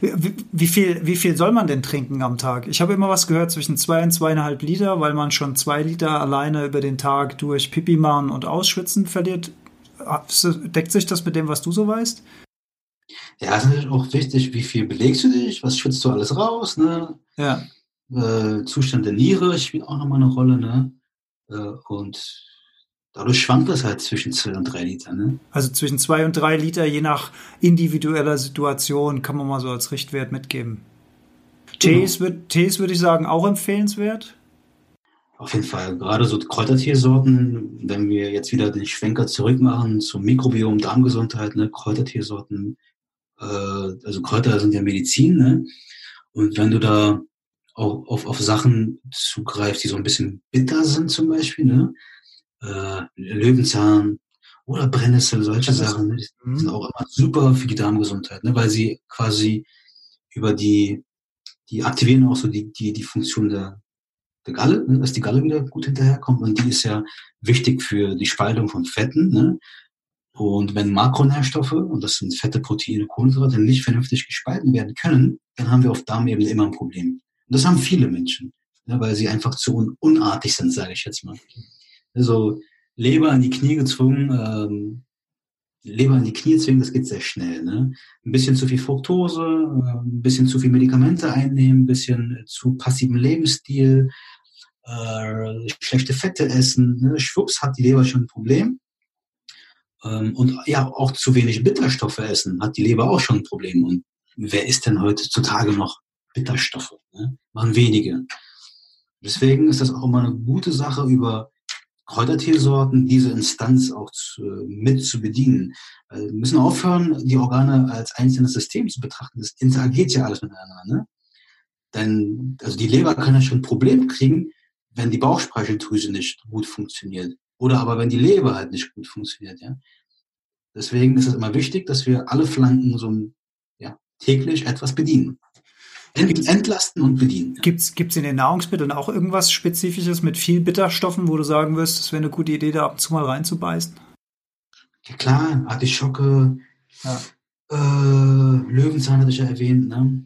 S3: Wie, wie, viel, wie viel soll man denn trinken am Tag? Ich habe immer was gehört zwischen zwei und zweieinhalb Liter, weil man schon zwei Liter alleine über den Tag durch Pipi machen und Ausschwitzen verliert. Deckt sich das mit dem, was du so weißt?
S1: Ja, es ist natürlich auch wichtig, wie viel belegst du dich, was schwitzt du alles raus, ne?
S3: Ja.
S1: Äh, Zustand der Niere spielt auch nochmal eine Rolle, ne? Äh, und dadurch schwankt das halt zwischen zwei und drei Liter, ne?
S3: Also zwischen zwei und drei Liter, je nach individueller Situation, kann man mal so als Richtwert mitgeben. Genau. Tees, würd, Tees würde ich sagen, auch empfehlenswert?
S1: Auf jeden Fall. Gerade so Kräutertiersorten, wenn wir jetzt wieder den Schwenker zurückmachen zum Mikrobiom, Darmgesundheit, ne, Kräutertiersorten, äh, also Kräuter sind ja Medizin, ne? Und wenn du da auch auf, auf Sachen zugreifst, die so ein bisschen bitter sind zum Beispiel, ne? Äh, Löwenzahn oder Brennnessel, solche Sachen, ne? die mhm. sind auch immer super für die Darmgesundheit, ne? weil sie quasi über die, die aktivieren auch so die, die, die Funktion der, der Galle, ne? dass die Galle wieder gut hinterherkommt und die ist ja wichtig für die Spaltung von Fetten. Ne? Und wenn Makronährstoffe, und das sind Fette, Proteine, Kohlenhydrate, nicht vernünftig gespalten werden können, dann haben wir auf Darmebene immer ein Problem. Und das haben viele Menschen, ja, weil sie einfach zu un unartig sind, sage ich jetzt mal. Also Leber in die Knie gezwungen, ähm, Leber in die Knie zwingen, das geht sehr schnell. Ne? Ein bisschen zu viel Fructose, äh, ein bisschen zu viel Medikamente einnehmen, ein bisschen zu passiven Lebensstil, äh, schlechte Fette essen. Ne? Schwupps hat die Leber schon ein Problem. Ähm, und ja, auch zu wenig Bitterstoffe essen, hat die Leber auch schon ein Problem. Und wer isst denn heutzutage noch Bitterstoffe? Ne? Machen wenige. Deswegen ist das auch immer eine gute Sache, über Kräutertiersorten diese Instanz auch zu, mit zu bedienen. Wir müssen aufhören, die Organe als einzelnes System zu betrachten. Das interagiert ja alles miteinander. Ne? Denn also die Leber kann ja schon ein Problem kriegen, wenn die Bauchspeicheldrüse nicht gut funktioniert. Oder aber wenn die Leber halt nicht gut funktioniert. Ja? Deswegen ist es immer wichtig, dass wir alle Flanken so ja, täglich etwas bedienen. Entlasten und bedienen.
S3: Gibt es in den Nahrungsmitteln auch irgendwas Spezifisches mit viel Bitterstoffen, wo du sagen wirst, es wäre eine gute Idee, da ab und zu mal reinzubeißen?
S1: Ja klar, Artischocke, ja. äh, Löwenzahn hatte ich ja erwähnt, ne?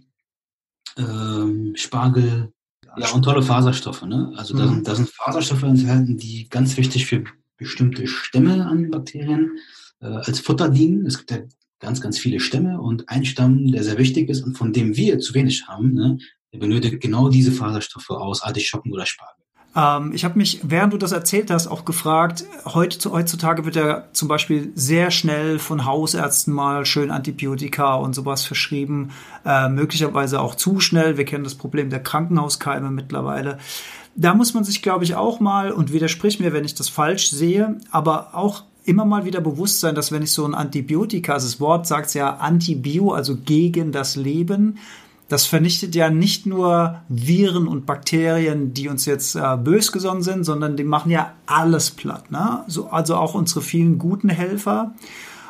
S1: Ähm, Spargel, ja, und tolle Faserstoffe. Ne? Also da, mhm. sind, da sind Faserstoffe enthalten, die ganz wichtig für bestimmte Stämme an Bakterien äh, als Futter dienen. Es gibt ja ganz, ganz viele Stämme und ein Stamm, der sehr wichtig ist und von dem wir zu wenig haben, ne, der benötigt genau diese Faserstoffe aus Artischocken oder Spargel.
S3: Ähm, ich habe mich, während du das erzählt hast, auch gefragt, heutzutage wird ja zum Beispiel sehr schnell von Hausärzten mal schön Antibiotika und sowas verschrieben, äh, möglicherweise auch zu schnell. Wir kennen das Problem der Krankenhauskeime mittlerweile. Da muss man sich, glaube ich, auch mal, und widersprich mir, wenn ich das falsch sehe, aber auch immer mal wieder bewusst sein, dass wenn ich so ein Antibiotika, also das Wort sagt ja Antibio, also gegen das Leben, das vernichtet ja nicht nur Viren und Bakterien, die uns jetzt äh, bösgesonnen sind, sondern die machen ja alles platt. Ne? So, also auch unsere vielen guten Helfer.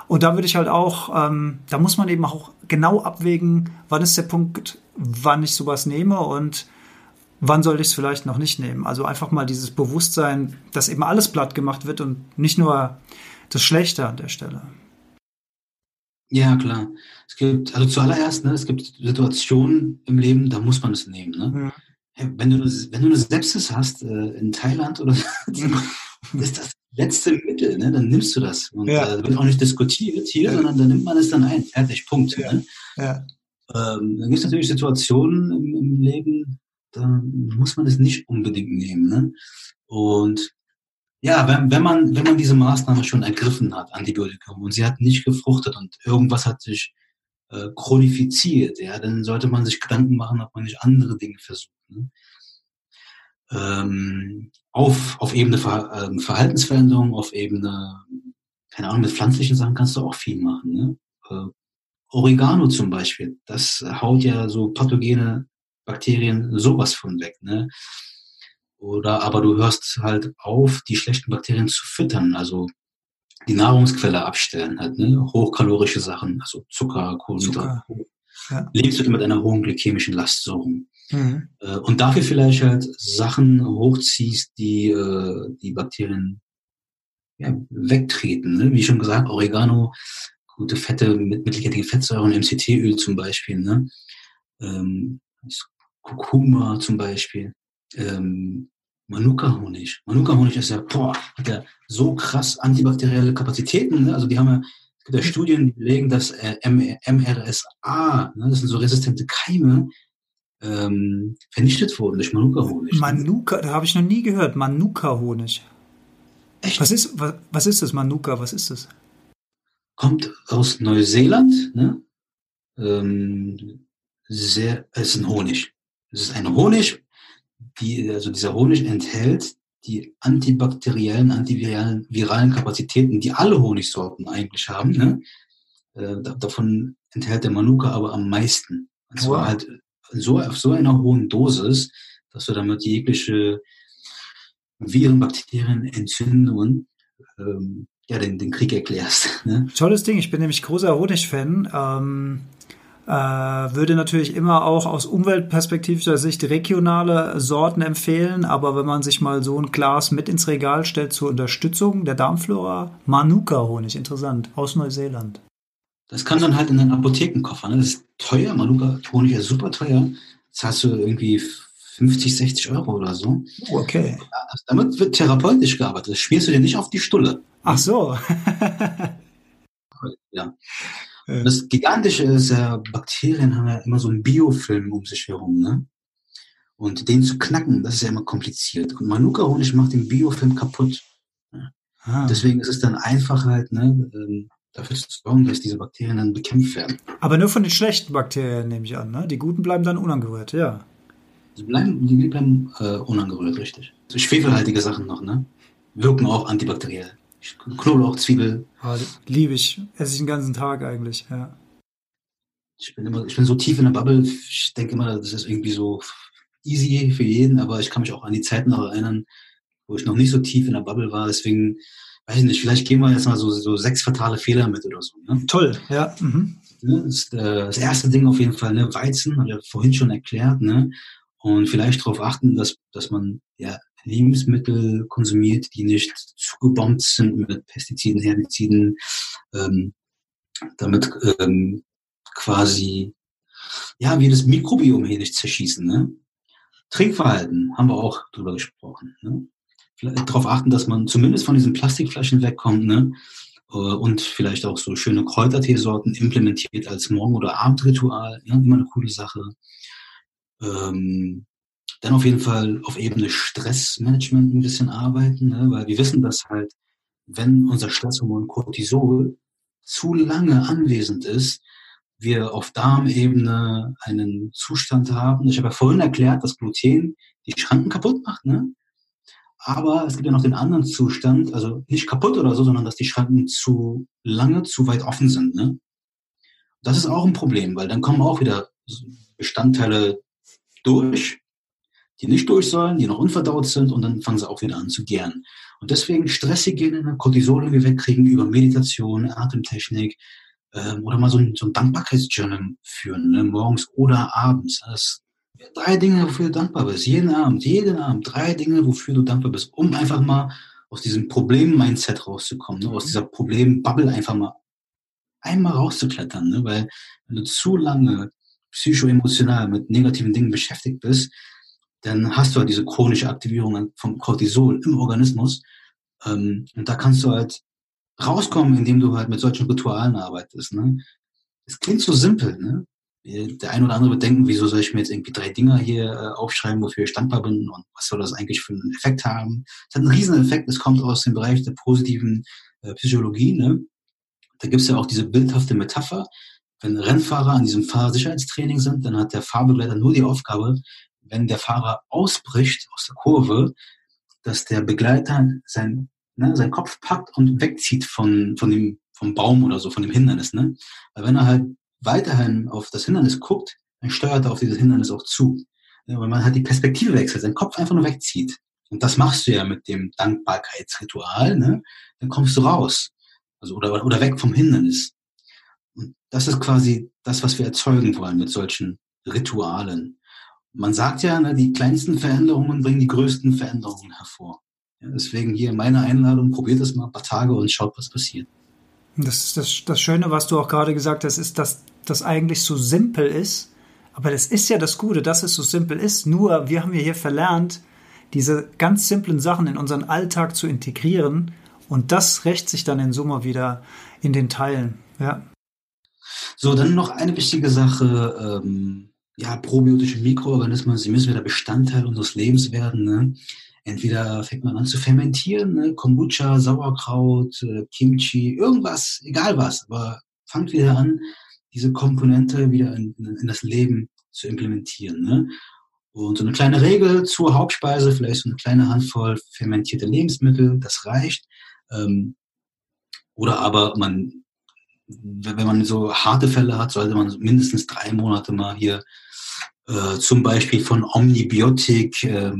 S3: Und da würde ich halt auch, ähm, da muss man eben auch genau abwägen, wann ist der Punkt, wann ich sowas nehme und wann sollte ich es vielleicht noch nicht nehmen. Also einfach mal dieses Bewusstsein, dass eben alles platt gemacht wird und nicht nur das Schlechte an der Stelle.
S1: Ja, klar. Es gibt, also zuallererst, ne, es gibt Situationen im Leben, da muss man es nehmen. Ne? Ja. Wenn, du, wenn du eine Sepsis hast äh, in Thailand oder <laughs> ist das letzte Mittel, ne? dann nimmst du das. Und ja. äh, wird auch nicht diskutiert hier, ja. sondern dann nimmt man es dann ein. Fertig, Punkt. Ja. Ne? Ja. Ähm, dann gibt es natürlich Situationen im, im, Leben, da muss man es nicht unbedingt nehmen. Ne? Und ja, wenn, wenn, man, wenn man diese Maßnahme schon ergriffen hat, Antibiotikum, und sie hat nicht gefruchtet und irgendwas hat sich äh, chronifiziert, ja, dann sollte man sich Gedanken machen, ob man nicht andere Dinge versucht. Ne? Ähm, auf, auf Ebene Ver, äh, Verhaltensveränderung, auf Ebene, keine Ahnung, mit pflanzlichen Sachen kannst du auch viel machen. Ne? Äh, Oregano zum Beispiel, das haut ja so pathogene Bakterien sowas von weg. Ne? Oder aber du hörst halt auf, die schlechten Bakterien zu füttern, also die Nahrungsquelle abstellen, halt, ne? hochkalorische Sachen, also Zucker, Kohlenhydrate. Ja. Du mit einer hohen glykämischen Last so rum. Mhm. Äh, und dafür vielleicht halt Sachen hochziehst, die äh, die Bakterien ja, wegtreten. Ne? Wie schon gesagt, Oregano gute Fette mit mittelkettige Fettsäuren, MCT-Öl zum Beispiel, ne? Ähm, Kurkuma zum Beispiel, ähm, Manuka-Honig. Manuka-Honig ist ja, boah, hat ja so krass antibakterielle Kapazitäten. Ne? Also die haben ja, es gibt ja Studien, die belegen, dass äh, MRSA, ne, das sind so resistente Keime, ähm, vernichtet wurden durch Manuka-Honig.
S3: Manuka, da habe ich noch nie gehört. Manuka-Honig. Echt? Was ist, was, was ist das, Manuka? Was ist das?
S1: Kommt aus Neuseeland, ne? Ähm, sehr, es ist ein Honig. Es ist ein Honig, die, also dieser Honig enthält die antibakteriellen, antiviralen viralen Kapazitäten, die alle Honigsorten eigentlich haben. Ne? Äh, davon enthält der Manuka aber am meisten. Und zwar wow. halt so, auf so einer hohen Dosis, dass du damit jegliche Viren, Bakterien, Entzündungen ähm, ja, den, den Krieg erklärst. <laughs> Ne?
S3: Tolles Ding, ich bin nämlich großer Honig-Fan. Ähm, äh, würde natürlich immer auch aus umweltperspektivischer Sicht regionale Sorten empfehlen, aber wenn man sich mal so ein Glas mit ins Regal stellt zur Unterstützung der Darmflora, Manuka-Honig, interessant, aus Neuseeland.
S1: Das kann dann halt in den Apothekenkoffer, ne? das ist teuer, Manuka-Honig ist super teuer, das hast du irgendwie 50, 60 Euro oder so.
S3: Okay.
S1: Also damit wird therapeutisch gearbeitet. Das schmierst du dir nicht auf die Stulle.
S3: Ach so.
S1: ja. Das Gigantische ist, ja, Bakterien haben ja immer so einen Biofilm um sich herum, ne? Und den zu knacken, das ist ja immer kompliziert. Und Manuka-Honig macht den Biofilm kaputt. Ah. Deswegen ist es dann einfach halt, ne, ähm, dafür zu sorgen, dass diese Bakterien dann bekämpft werden.
S3: Aber nur von den schlechten Bakterien nehme ich an, ne? Die guten bleiben dann unangerührt, ja.
S1: Die bleiben, die bleiben äh, unangerührt, richtig. So schwefelhaltige Sachen noch, ne? Wirken auch antibakteriell. Knoblauch, Zwiebel.
S3: Ah, liebe ich. Esse ich den ganzen Tag eigentlich, ja.
S1: Ich bin immer, ich bin so tief in der Bubble. Ich denke immer, das ist irgendwie so easy für jeden, aber ich kann mich auch an die Zeiten noch erinnern, wo ich noch nicht so tief in der Bubble war. Deswegen, weiß ich nicht, vielleicht gehen wir jetzt mal so, so sechs fatale Fehler mit oder so. Ne?
S3: Toll, ja. Mhm.
S1: Das, äh, das erste Ding auf jeden Fall, ne? Weizen, habe ich ja vorhin schon erklärt, ne? Und vielleicht darauf achten, dass, dass man ja Lebensmittel konsumiert, die nicht zugebombt sind mit Pestiziden, Herbiziden, ähm, damit ähm, quasi ja wir das Mikrobiom hier nicht zerschießen. Ne? Trinkverhalten haben wir auch drüber gesprochen. Ne? Darauf achten, dass man zumindest von diesen Plastikflaschen wegkommt ne? Äh, und vielleicht auch so schöne Kräuterteesorten implementiert als Morgen- oder Abendritual. Ja? Immer eine coole Sache. Ähm, dann auf jeden Fall auf Ebene Stressmanagement ein bisschen arbeiten, ne? weil wir wissen, dass halt, wenn unser Stresshormon Cortisol zu lange anwesend ist, wir auf Darmebene einen Zustand haben. Ich habe ja vorhin erklärt, dass Gluten die Schranken kaputt macht, ne? Aber es gibt ja noch den anderen Zustand, also nicht kaputt oder so, sondern dass die Schranken zu lange, zu weit offen sind, ne? Das ist auch ein Problem, weil dann kommen auch wieder Bestandteile durch, die nicht durch sollen, die noch unverdaut sind und dann fangen sie auch wieder an zu gären. Und deswegen Stresshygiene, Cortisol irgendwie wegkriegen über Meditation, Atemtechnik ähm, oder mal so ein, so ein Dankbarkeitsjournal führen, ne, morgens oder abends. Das, drei Dinge, wofür du dankbar bist. Jeden Abend, jeden Abend drei Dinge, wofür du dankbar bist, um einfach mal aus diesem Problem-Mindset rauszukommen, ne, aus dieser Problem-Bubble einfach mal einmal rauszuklettern. Ne, weil wenn du zu lange psychoemotional mit negativen Dingen beschäftigt bist, dann hast du halt diese chronische Aktivierung von Cortisol im Organismus. Ähm, und da kannst du halt rauskommen, indem du halt mit solchen Ritualen arbeitest. Ne? Es klingt so simpel, ne? Der eine oder andere wird denken, wieso soll ich mir jetzt irgendwie drei Dinger hier äh, aufschreiben, wofür ich dankbar bin und was soll das eigentlich für einen Effekt haben? Es hat einen riesen Effekt, es kommt aus dem Bereich der positiven äh, Psychologie. Ne? Da gibt es ja auch diese bildhafte Metapher. Wenn Rennfahrer an diesem Fahrsicherheitstraining sind, dann hat der Fahrbegleiter nur die Aufgabe, wenn der Fahrer ausbricht aus der Kurve, dass der Begleiter sein, ne, seinen Kopf packt und wegzieht von, von dem, vom Baum oder so, von dem Hindernis. Ne? Weil wenn er halt weiterhin auf das Hindernis guckt, dann steuert er auf dieses Hindernis auch zu. Ja, weil man halt die Perspektive wechselt, seinen Kopf einfach nur wegzieht. Und das machst du ja mit dem Dankbarkeitsritual, ne? Dann kommst du raus. Also, oder, oder weg vom Hindernis. Und das ist quasi das, was wir erzeugen wollen mit solchen Ritualen man sagt ja, ne, die kleinsten Veränderungen bringen die größten Veränderungen hervor. Ja, deswegen hier meine Einladung, probiert es mal ein paar Tage und schaut, was passiert.
S3: Das ist das, das Schöne, was du auch gerade gesagt hast, ist, dass das eigentlich so simpel ist. Aber das ist ja das Gute, dass es so simpel ist. Nur wir haben ja hier verlernt, diese ganz simplen Sachen in unseren Alltag zu integrieren. Und das rächt sich dann in Summe wieder in den Teilen. Ja.
S1: So, dann noch eine wichtige Sache. Ähm, ja, probiotische Mikroorganismen, sie müssen wieder Bestandteil unseres Lebens werden. Ne? Entweder fängt man an zu fermentieren, ne? Kombucha, Sauerkraut, äh, Kimchi, irgendwas, egal was, aber fangt wieder an, diese Komponente wieder in, in das Leben zu implementieren. Ne? Und so eine kleine Regel zur Hauptspeise, vielleicht so eine kleine Handvoll fermentierte Lebensmittel, das reicht. Ähm, oder aber man, wenn man so harte Fälle hat, sollte man mindestens drei Monate mal hier äh, zum Beispiel von Omnibiotik, äh,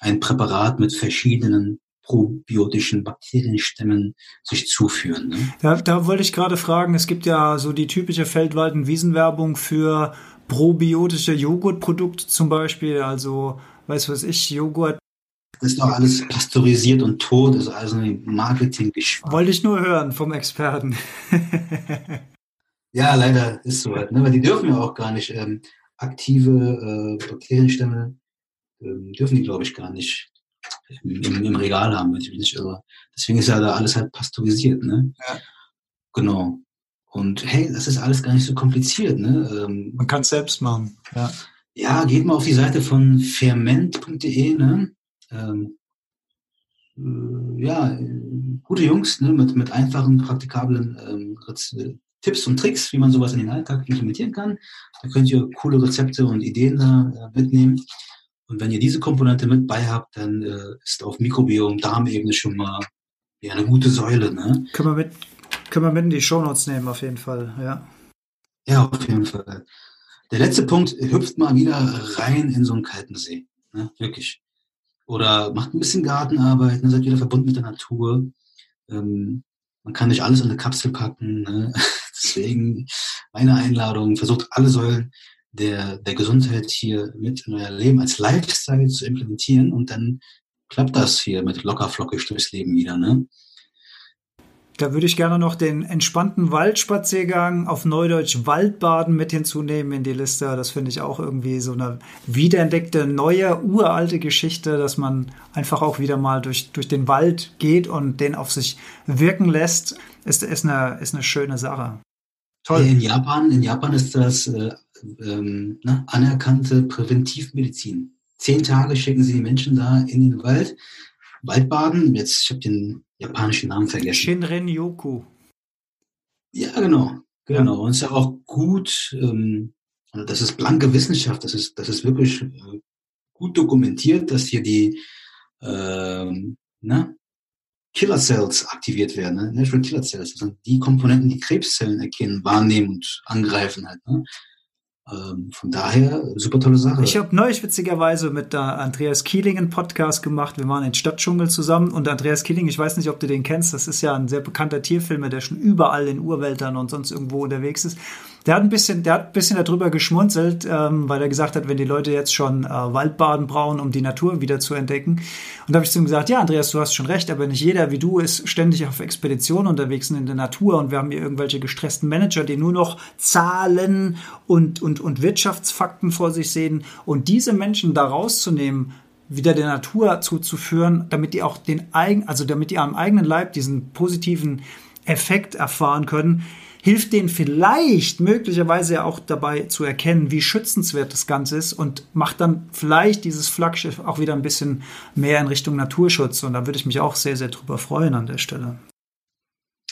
S1: ein Präparat mit verschiedenen probiotischen Bakterienstämmen sich zuführen. Ne?
S3: Da, da wollte ich gerade fragen, es gibt ja so die typische Feldwald- und Wiesenwerbung für probiotische Joghurtprodukte zum Beispiel, also weiß was ich, Joghurt.
S1: Das ist doch alles pasteurisiert und tot, ist also ein marketing -Geschmack.
S3: Wollte ich nur hören vom Experten. <laughs>
S1: ja, leider ist so ne? weil die dürfen ja auch gar nicht ähm, aktive äh, Bakterienstämme, ähm, dürfen die, glaube ich, gar nicht im, im, Regal haben, wenn ich mich nicht irre. Deswegen ist ja da alles halt pasteurisiert, ne? Ja. Genau. Und hey, das ist alles gar nicht so kompliziert, ne?
S3: Ähm, Man kann es selbst machen, ja.
S1: Ja, geht mal auf die Seite von ferment.de, ne? Ähm, äh, ja, gute Jungs, ne? Mit, mit einfachen, praktikablen ähm, Tipps und Tricks, wie man sowas in den Alltag implementieren kann. Da könnt ihr coole Rezepte und Ideen da äh, mitnehmen. Und wenn ihr diese Komponente mit bei habt, dann äh, ist auf Mikrobiom, Darmebene schon mal ja, eine gute Säule. Ne?
S3: Können, wir mit, können wir mit in die Shownotes nehmen, auf jeden Fall, ja.
S1: Ja, auf jeden Fall. Der letzte Punkt, hüpft mal wieder rein in so einen kalten See. Ne? Wirklich. Oder macht ein bisschen Gartenarbeit, ne? seid wieder verbunden mit der Natur. Ähm, man kann nicht alles in eine Kapsel packen. Ne? <laughs> Deswegen meine Einladung, versucht alle Säulen der, der Gesundheit hier mit in euer Leben als Lifestyle zu implementieren und dann klappt das hier mit lockerflockig durchs Leben wieder, ne?
S3: Da würde ich gerne noch den entspannten Waldspaziergang auf Neudeutsch Waldbaden mit hinzunehmen in die Liste. Das finde ich auch irgendwie so eine wiederentdeckte, neue, uralte Geschichte, dass man einfach auch wieder mal durch, durch den Wald geht und den auf sich wirken lässt, ist, ist, eine, ist eine schöne Sache.
S1: Toll. In Japan, in Japan ist das äh, ähm, ne, anerkannte Präventivmedizin. Zehn Tage schicken sie die Menschen da in den Wald, Waldbaden. Jetzt, ich habe den japanischen Namen vergessen.
S3: Shinrin-yoku.
S1: Ja, genau. Genau. Und es ist ja auch gut, ähm, das ist blanke Wissenschaft, das ist, das ist wirklich äh, gut dokumentiert, dass hier die ähm, ne, Killer Cells aktiviert werden, ne? Natural Killer Cells. Das sind die Komponenten, die Krebszellen erkennen, wahrnehmen und angreifen halt. Ne? Ähm, von daher, super tolle Sache.
S3: Ich habe neulich witzigerweise mit der Andreas Kieling einen Podcast gemacht. Wir waren in Stadtdschungel zusammen und Andreas Kieling, ich weiß nicht, ob du den kennst, das ist ja ein sehr bekannter Tierfilmer, der schon überall in Urwäldern und sonst irgendwo unterwegs ist. Der hat ein bisschen, der hat ein bisschen darüber geschmunzelt, ähm, weil er gesagt hat, wenn die Leute jetzt schon äh, Waldbaden brauchen, um die Natur wieder zu entdecken. Und da habe ich zu ihm gesagt, ja, Andreas, du hast schon recht, aber nicht jeder wie du ist ständig auf Expeditionen unterwegs in der Natur und wir haben hier irgendwelche gestressten Manager, die nur noch Zahlen und, und, und Wirtschaftsfakten vor sich sehen. Und diese Menschen da rauszunehmen, wieder der Natur zuzuführen, damit die auch den eigen, also damit die am eigenen Leib diesen positiven Effekt erfahren können, hilft denen vielleicht möglicherweise auch dabei zu erkennen, wie schützenswert das Ganze ist und macht dann vielleicht dieses Flaggschiff auch wieder ein bisschen mehr in Richtung Naturschutz. Und da würde ich mich auch sehr, sehr drüber freuen an der Stelle.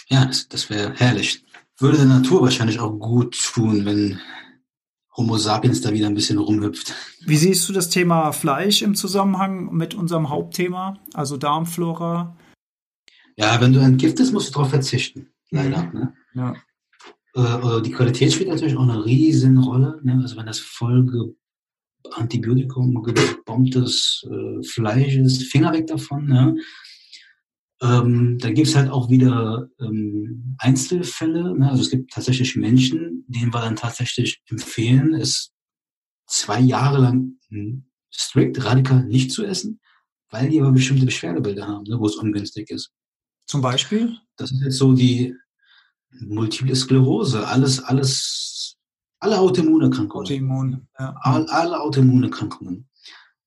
S1: Ja, das, das wäre herrlich. Würde der Natur wahrscheinlich auch gut tun, wenn Homo sapiens da wieder ein bisschen rumhüpft.
S3: Wie siehst du das Thema Fleisch im Zusammenhang mit unserem Hauptthema, also Darmflora?
S1: Ja, wenn du entgiftest, musst du darauf verzichten. Leider. Mhm. Ne? Ja. Äh, die Qualität spielt natürlich auch eine riesen Rolle. Ne? Also wenn das voll Antibiotikum gebombtes äh, Fleisch ist, Finger weg davon. Ne? Ähm, da gibt es halt auch wieder ähm, Einzelfälle. Ne? Also es gibt tatsächlich Menschen, denen wir dann tatsächlich empfehlen, es zwei Jahre lang hm, strikt, radikal nicht zu essen, weil die aber bestimmte Beschwerdebilder haben, ne? wo es ungünstig ist.
S3: Zum Beispiel?
S1: Das ist jetzt so die Multiple Sklerose, alles, alles, alle Autoimmunerkrankungen.
S3: Autoimmun,
S1: ja. All, alle Autoimmunerkrankungen.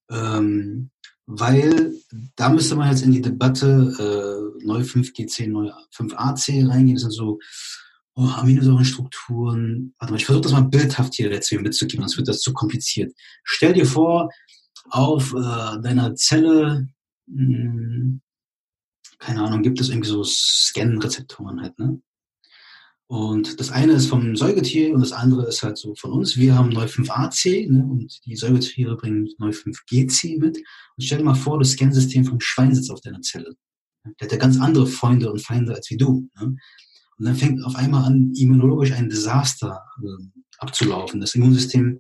S1: Ähm, weil da müsste man jetzt in die Debatte äh, neu 5GC, neu 5AC reingehen. Das sind so oh, Aminosäurenstrukturen. Warte mal, ich versuche das mal bildhaft hier jetzt mitzugeben, sonst wird das zu kompliziert. Stell dir vor, auf äh, deiner Zelle, mh, hm, keine Ahnung, gibt es irgendwie so Scan-Rezeptoren halt, ne? Und das eine ist vom Säugetier und das andere ist halt so von uns. Wir haben neu 5AC ne, und die Säugetiere bringen neu 5GC mit. Und stell dir mal vor, das Scansystem vom Schwein sitzt auf deiner Zelle. Der hat ja ganz andere Freunde und Feinde als wie du. Ne? Und dann fängt auf einmal an, immunologisch ein Desaster äh, abzulaufen. Das Immunsystem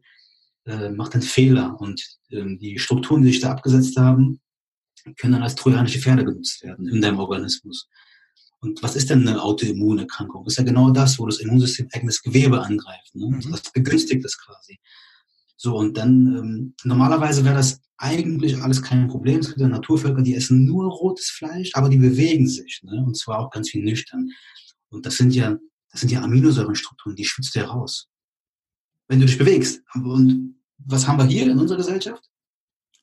S1: äh, macht einen Fehler und äh, die Strukturen, die sich da abgesetzt haben, können dann als trojanische Pferde genutzt werden in deinem Organismus. Und was ist denn eine Autoimmunerkrankung? Das ist ja genau das, wo das Immunsystem eigenes Gewebe angreift. Ne? Mhm. Das begünstigt es quasi. So, und dann, ähm, normalerweise wäre das eigentlich alles kein Problem. Es gibt ja Naturvölker, die essen nur rotes Fleisch, aber die bewegen sich. Ne? Und zwar auch ganz viel nüchtern. Und das sind ja, das sind ja Aminosäurenstrukturen, die schützt dir raus. Wenn du dich bewegst. Und was haben wir hier in unserer Gesellschaft?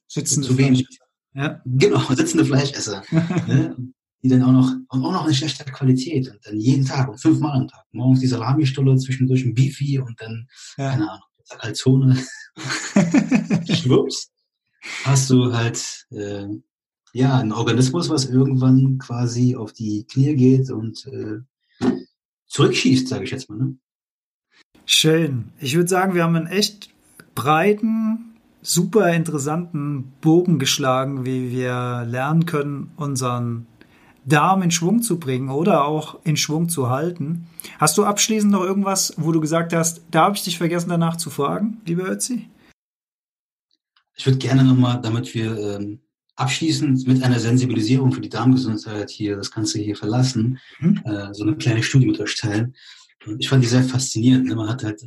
S3: Sitzende Zu wenig.
S1: Ja. Genau, sitzende Fleischesser. <laughs> ne? Die dann auch noch, und auch noch in schlechter Qualität und dann jeden Tag und fünfmal am Tag. Morgens die Salami-Stulle, zwischendurch ein Beefy und dann, ja. keine Ahnung, Calzone. <laughs> Schwupps. Hast du halt, äh, ja, einen Organismus, was irgendwann quasi auf die Knie geht und äh, zurückschießt, sage ich jetzt mal. Ne?
S3: Schön. Ich würde sagen, wir haben einen echt breiten, super interessanten Bogen geschlagen, wie wir lernen können, unseren Darm in Schwung zu bringen oder auch in Schwung zu halten. Hast du abschließend noch irgendwas, wo du gesagt hast, da habe ich dich vergessen danach zu fragen, lieber Ötzi?
S1: Ich würde gerne nochmal, damit wir ähm, abschließend mit einer Sensibilisierung für die Darmgesundheit hier das Ganze hier verlassen, mhm. äh, so eine kleine Studie mit euch teilen. Ich fand die sehr faszinierend. Ne? Man hat halt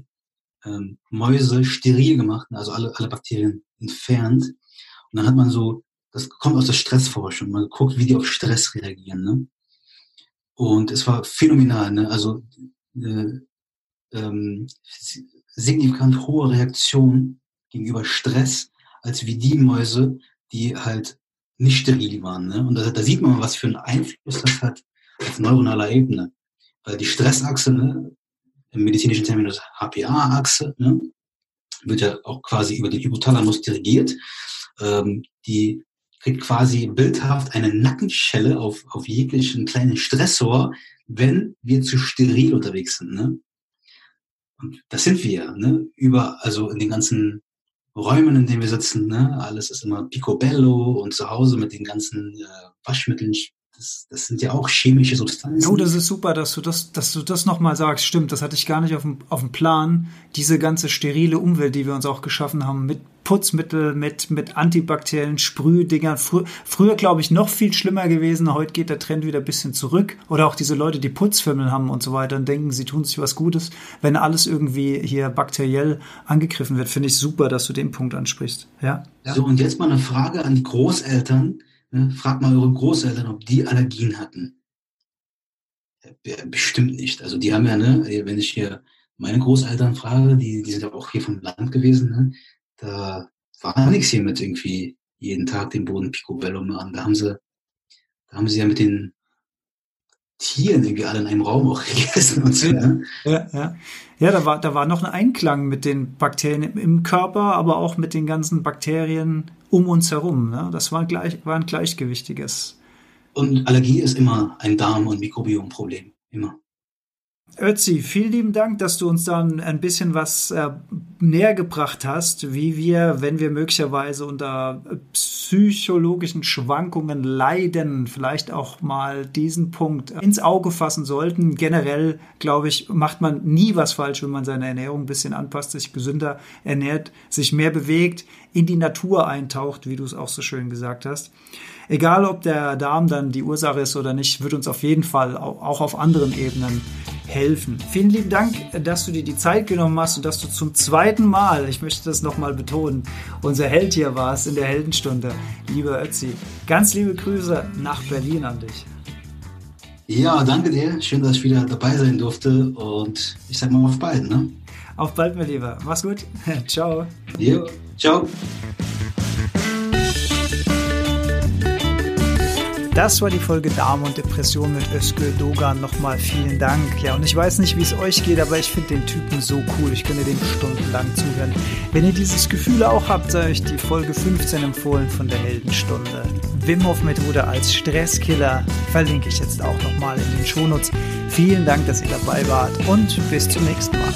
S1: ähm, Mäuse steril gemacht, also alle, alle Bakterien entfernt. Und dann hat man so das kommt aus der Stressforschung. Man guckt, wie die auf Stress reagieren. Ne? Und es war phänomenal. Ne? Also äh, ähm, signifikant hohe Reaktion gegenüber Stress, als wie die Mäuse, die halt nicht steril waren. Ne? Und da, da sieht man, was für einen Einfluss das hat auf neuronaler Ebene. Weil die Stressachse, ne, im medizinischen Terminus HPA-Achse, ne, wird ja auch quasi über den Hypothalamus dirigiert. Ähm, die kriegt quasi bildhaft eine Nackenschelle auf, auf jeglichen kleinen Stressor, wenn wir zu steril unterwegs sind. Ne? Und das sind wir, ne? Über, also in den ganzen Räumen, in denen wir sitzen, ne? Alles ist immer picobello und zu Hause mit den ganzen äh, Waschmitteln das, das sind ja auch chemische Substanzen.
S3: Oh, das ist super, dass du das, dass du das nochmal sagst. Stimmt, das hatte ich gar nicht auf dem, auf dem Plan. Diese ganze sterile Umwelt, die wir uns auch geschaffen haben, mit Putzmittel, mit, mit antibakteriellen Sprühdingern. Frü früher, glaube ich, noch viel schlimmer gewesen. Heute geht der Trend wieder ein bisschen zurück. Oder auch diese Leute, die Putzfirmen haben und so weiter und denken, sie tun sich was Gutes. Wenn alles irgendwie hier bakteriell angegriffen wird, finde ich super, dass du den Punkt ansprichst. Ja.
S1: So, und jetzt mal eine Frage an die Großeltern Ne? Fragt mal eure Großeltern, ob die Allergien hatten. Bestimmt nicht. Also die haben ja, ne, wenn ich hier meine Großeltern frage, die, die sind ja auch hier vom Land gewesen, ne, da war nichts hier mit irgendwie jeden Tag den Boden Picobello machen. Da haben sie, da haben sie ja mit den Tieren irgendwie alle in einem Raum auch <laughs> gegessen und so. Ja,
S3: ja, ja. ja da, war, da war noch ein Einklang mit den Bakterien im Körper, aber auch mit den ganzen Bakterien um uns herum. Ne? Das war, gleich, war ein gleichgewichtiges.
S1: Und Allergie ist immer ein Darm- und Mikrobiomproblem. Immer.
S3: Ötzi, vielen lieben Dank, dass du uns dann ein bisschen was äh, näher gebracht hast, wie wir, wenn wir möglicherweise unter psychologischen Schwankungen leiden, vielleicht auch mal diesen Punkt ins Auge fassen sollten. Generell, glaube ich, macht man nie was falsch, wenn man seine Ernährung ein bisschen anpasst, sich gesünder ernährt, sich mehr bewegt, in die Natur eintaucht, wie du es auch so schön gesagt hast. Egal, ob der Darm dann die Ursache ist oder nicht, wird uns auf jeden Fall auch auf anderen Ebenen helfen. Vielen lieben Dank, dass du dir die Zeit genommen hast und dass du zum zweiten Mal, ich möchte das nochmal betonen, unser Held hier warst in der Heldenstunde. Lieber Ötzi, ganz liebe Grüße nach Berlin an dich.
S1: Ja, danke dir. Schön, dass ich wieder dabei sein durfte. Und ich sag mal auf bald, ne?
S3: Auf bald, mein Lieber. Mach's gut. <laughs> ciao.
S1: Jo, ciao.
S3: Das war die Folge Darm und Depression mit Özgür Dogan. Nochmal vielen Dank. Ja, und ich weiß nicht, wie es euch geht, aber ich finde den Typen so cool. Ich könnte dem stundenlang zuhören. Wenn ihr dieses Gefühl auch habt, sei euch die Folge 15 empfohlen von der Heldenstunde. Wim Hof Methode als Stresskiller verlinke ich jetzt auch nochmal in den Shownotes. Vielen Dank, dass ihr dabei wart und bis zum nächsten Mal.